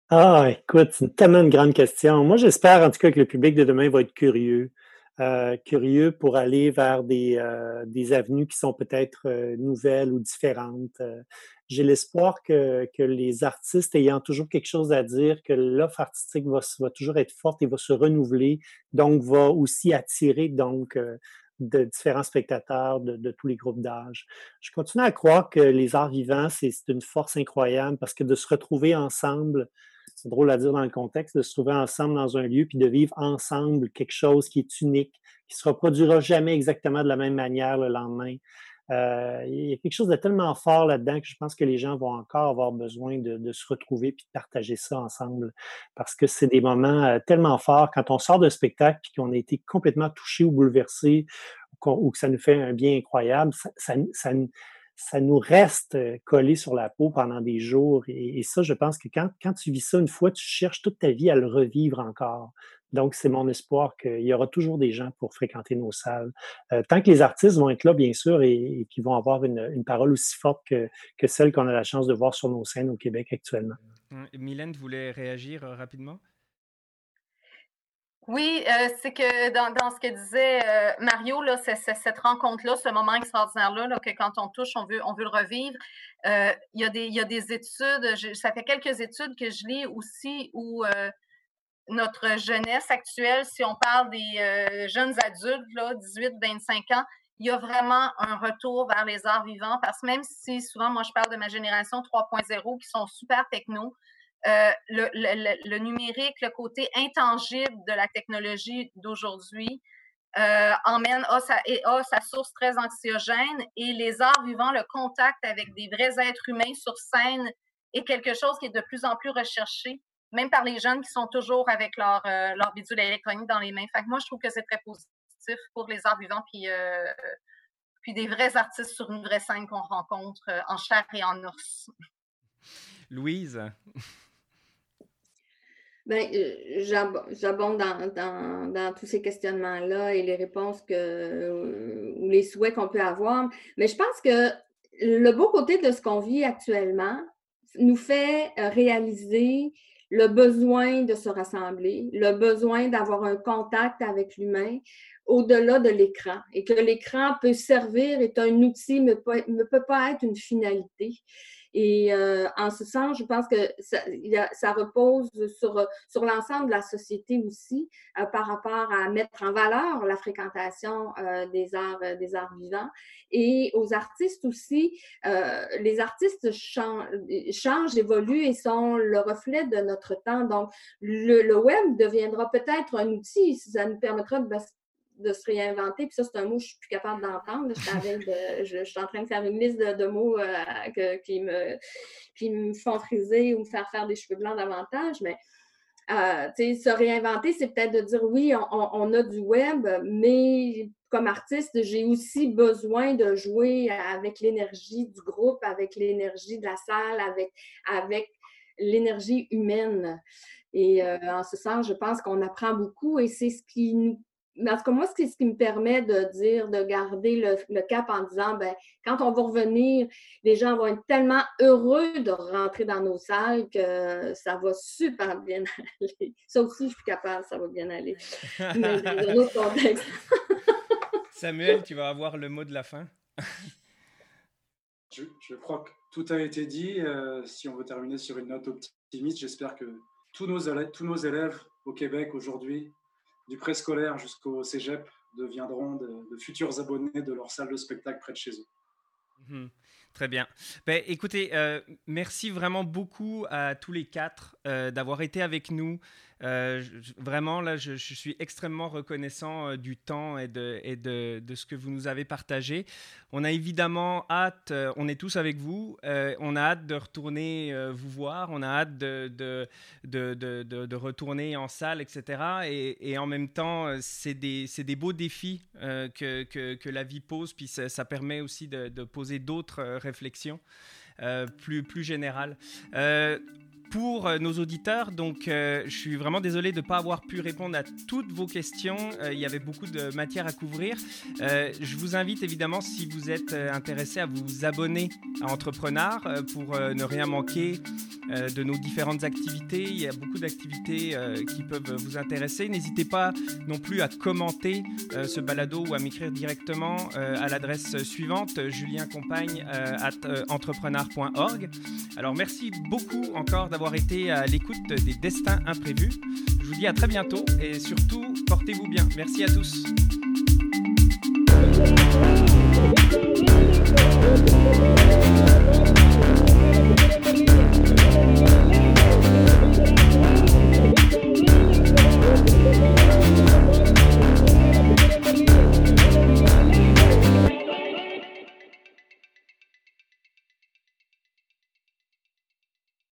Ah, écoute, c'est tellement une grande question. Moi, j'espère en tout cas que le public de demain va être curieux. Euh, curieux pour aller vers des, euh, des avenues qui sont peut-être euh, nouvelles ou différentes. J'ai l'espoir que, que les artistes ayant toujours quelque chose à dire, que l'offre artistique va, va toujours être forte et va se renouveler, donc va aussi attirer donc de différents spectateurs de, tous les groupes d'âge. Je continue à croire que les arts vivants, c'est une force incroyable parce que de se retrouver ensemble, c'est drôle à dire dans le contexte, de se trouver ensemble dans un lieu puis de vivre ensemble quelque chose qui est unique, qui se reproduira jamais exactement de la même manière le lendemain. Euh, il y a quelque chose de tellement fort là-dedans que je pense que les gens vont encore avoir besoin de, se retrouver puis de partager ça ensemble parce que c'est des moments euh, tellement forts quand on sort d'un spectacle puis qu'on a été complètement touché ou bouleversé ou, que ça nous fait un bien incroyable, ça, ça, nous reste euh, collé sur la peau pendant des jours. Et, ça, je pense que quand, quand tu vis ça une fois, tu cherches toute ta vie à le revivre encore. Donc, c'est mon espoir qu'il y aura toujours des gens pour fréquenter nos salles. Euh, tant que les artistes vont être là, bien sûr, et, et qu'ils vont avoir une, parole aussi forte que, que celle qu'on a la chance de voir sur nos scènes au Québec actuellement. Hum, Mylène, vous voulez réagir euh, rapidement? Oui, euh, c'est que dans, dans, ce que disait Mario, là, c'est, cette rencontre-là, ce moment extraordinaire-là, là, que quand on touche, on veut, on veut le revivre. il, y a des, il y a des études, ça fait quelques études que je lis aussi où notre jeunesse actuelle, si on parle des euh, jeunes adultes, là, 18-25 ans, il y a vraiment un retour vers les arts vivants parce que même si souvent, moi, je parle de ma génération 3.0 qui sont super techno, euh, le, numérique, le côté intangible de la technologie d'aujourd'hui euh, emmène a sa, et sa source très anxiogène et les arts vivants, le contact avec des vrais êtres humains sur scène est quelque chose qui est de plus en plus recherché, même par les jeunes qui sont toujours avec leur, euh, leur bidule électronique dans les mains. Fait que moi, je trouve que c'est très positif pour les arts vivants, puis, euh, puis des vrais artistes sur une vraie scène qu'on rencontre euh, en chair et en os. <laughs> Louise? Ben, euh, j'abonde dans, dans, dans, tous ces questionnements-là et les réponses que, ou les souhaits qu'on peut avoir. Mais je pense que le beau côté de ce qu'on vit actuellement nous fait réaliser le besoin de se rassembler, le besoin d'avoir un contact avec l'humain au-delà de l'écran et que l'écran peut servir, est un outil, mais ne peut pas être une finalité. Et euh, en ce sens, je pense que ça, ça repose sur, sur l'ensemble de la société aussi euh, par rapport à mettre en valeur la fréquentation euh, des, arts, des arts vivants. Et aux artistes aussi, les artistes changent, changent, évoluent et sont le reflet de notre temps. Donc, le, le web deviendra peut-être un outil, ça nous permettra de de se réinventer. Puis ça, c'est un mot que je suis plus capable d'entendre. Je, suis en train de faire une liste de, mots euh, qui, me, qui me font friser ou me faire faire des cheveux blancs davantage. Mais euh, se réinventer, c'est peut-être de dire oui, on, a du web, mais comme artiste, j'ai aussi besoin de jouer avec l'énergie du groupe, avec l'énergie de la salle, avec, avec l'énergie humaine. Et euh, en ce sens, je pense qu'on apprend beaucoup et c'est ce qui nous en tout cas, moi, c'est ce qui me permet de dire, de garder le, cap en disant, ben, quand on va revenir, les gens vont être tellement heureux de rentrer dans nos salles que ça va super bien <laughs> aller. Sauf si je suis capable, ça va bien aller. Mais dans autre contexte. <laughs> Samuel, tu vas avoir le mot de la fin. je, crois que tout a été dit. Euh, si on veut terminer sur une note optimiste, j'espère que tous nos, tous nos élèves au Québec aujourd'hui du préscolaire jusqu'au cégep deviendront de, futurs abonnés de leur salle de spectacle près de chez eux. Mhm. Très bien. Ben, écoutez, euh, merci vraiment beaucoup à tous les quatre euh, d'avoir été avec nous. Euh, vraiment, là, je, suis extrêmement reconnaissant euh, du temps et, de, ce que vous nous avez partagé. On a évidemment hâte, euh, on est tous avec vous, on a hâte de retourner vous voir, on a hâte de, retourner en salle, etc. Et, en même temps, c'est des, beaux défis que, la vie pose, puis ça, permet aussi de, poser d'autres réflexions. plus générales pour euh, nos auditeurs. Donc, euh, je suis vraiment désolé de ne pas avoir pu répondre à toutes vos questions. Euh, il y avait beaucoup de matière à couvrir. je vous invite évidemment, si vous êtes intéressé, à vous abonner à Entrepreneur pour ne rien manquer de nos différentes activités. Il y a beaucoup d'activités qui peuvent vous intéresser. N'hésitez pas non plus à commenter ce balado ou à m'écrire directement à l'adresse suivante juliencompagne at entrepreneur.org. Alors, merci beaucoup encore été à l'écoute des destins imprévus. Je vous dis à très bientôt et surtout, portez-vous bien. Merci à tous.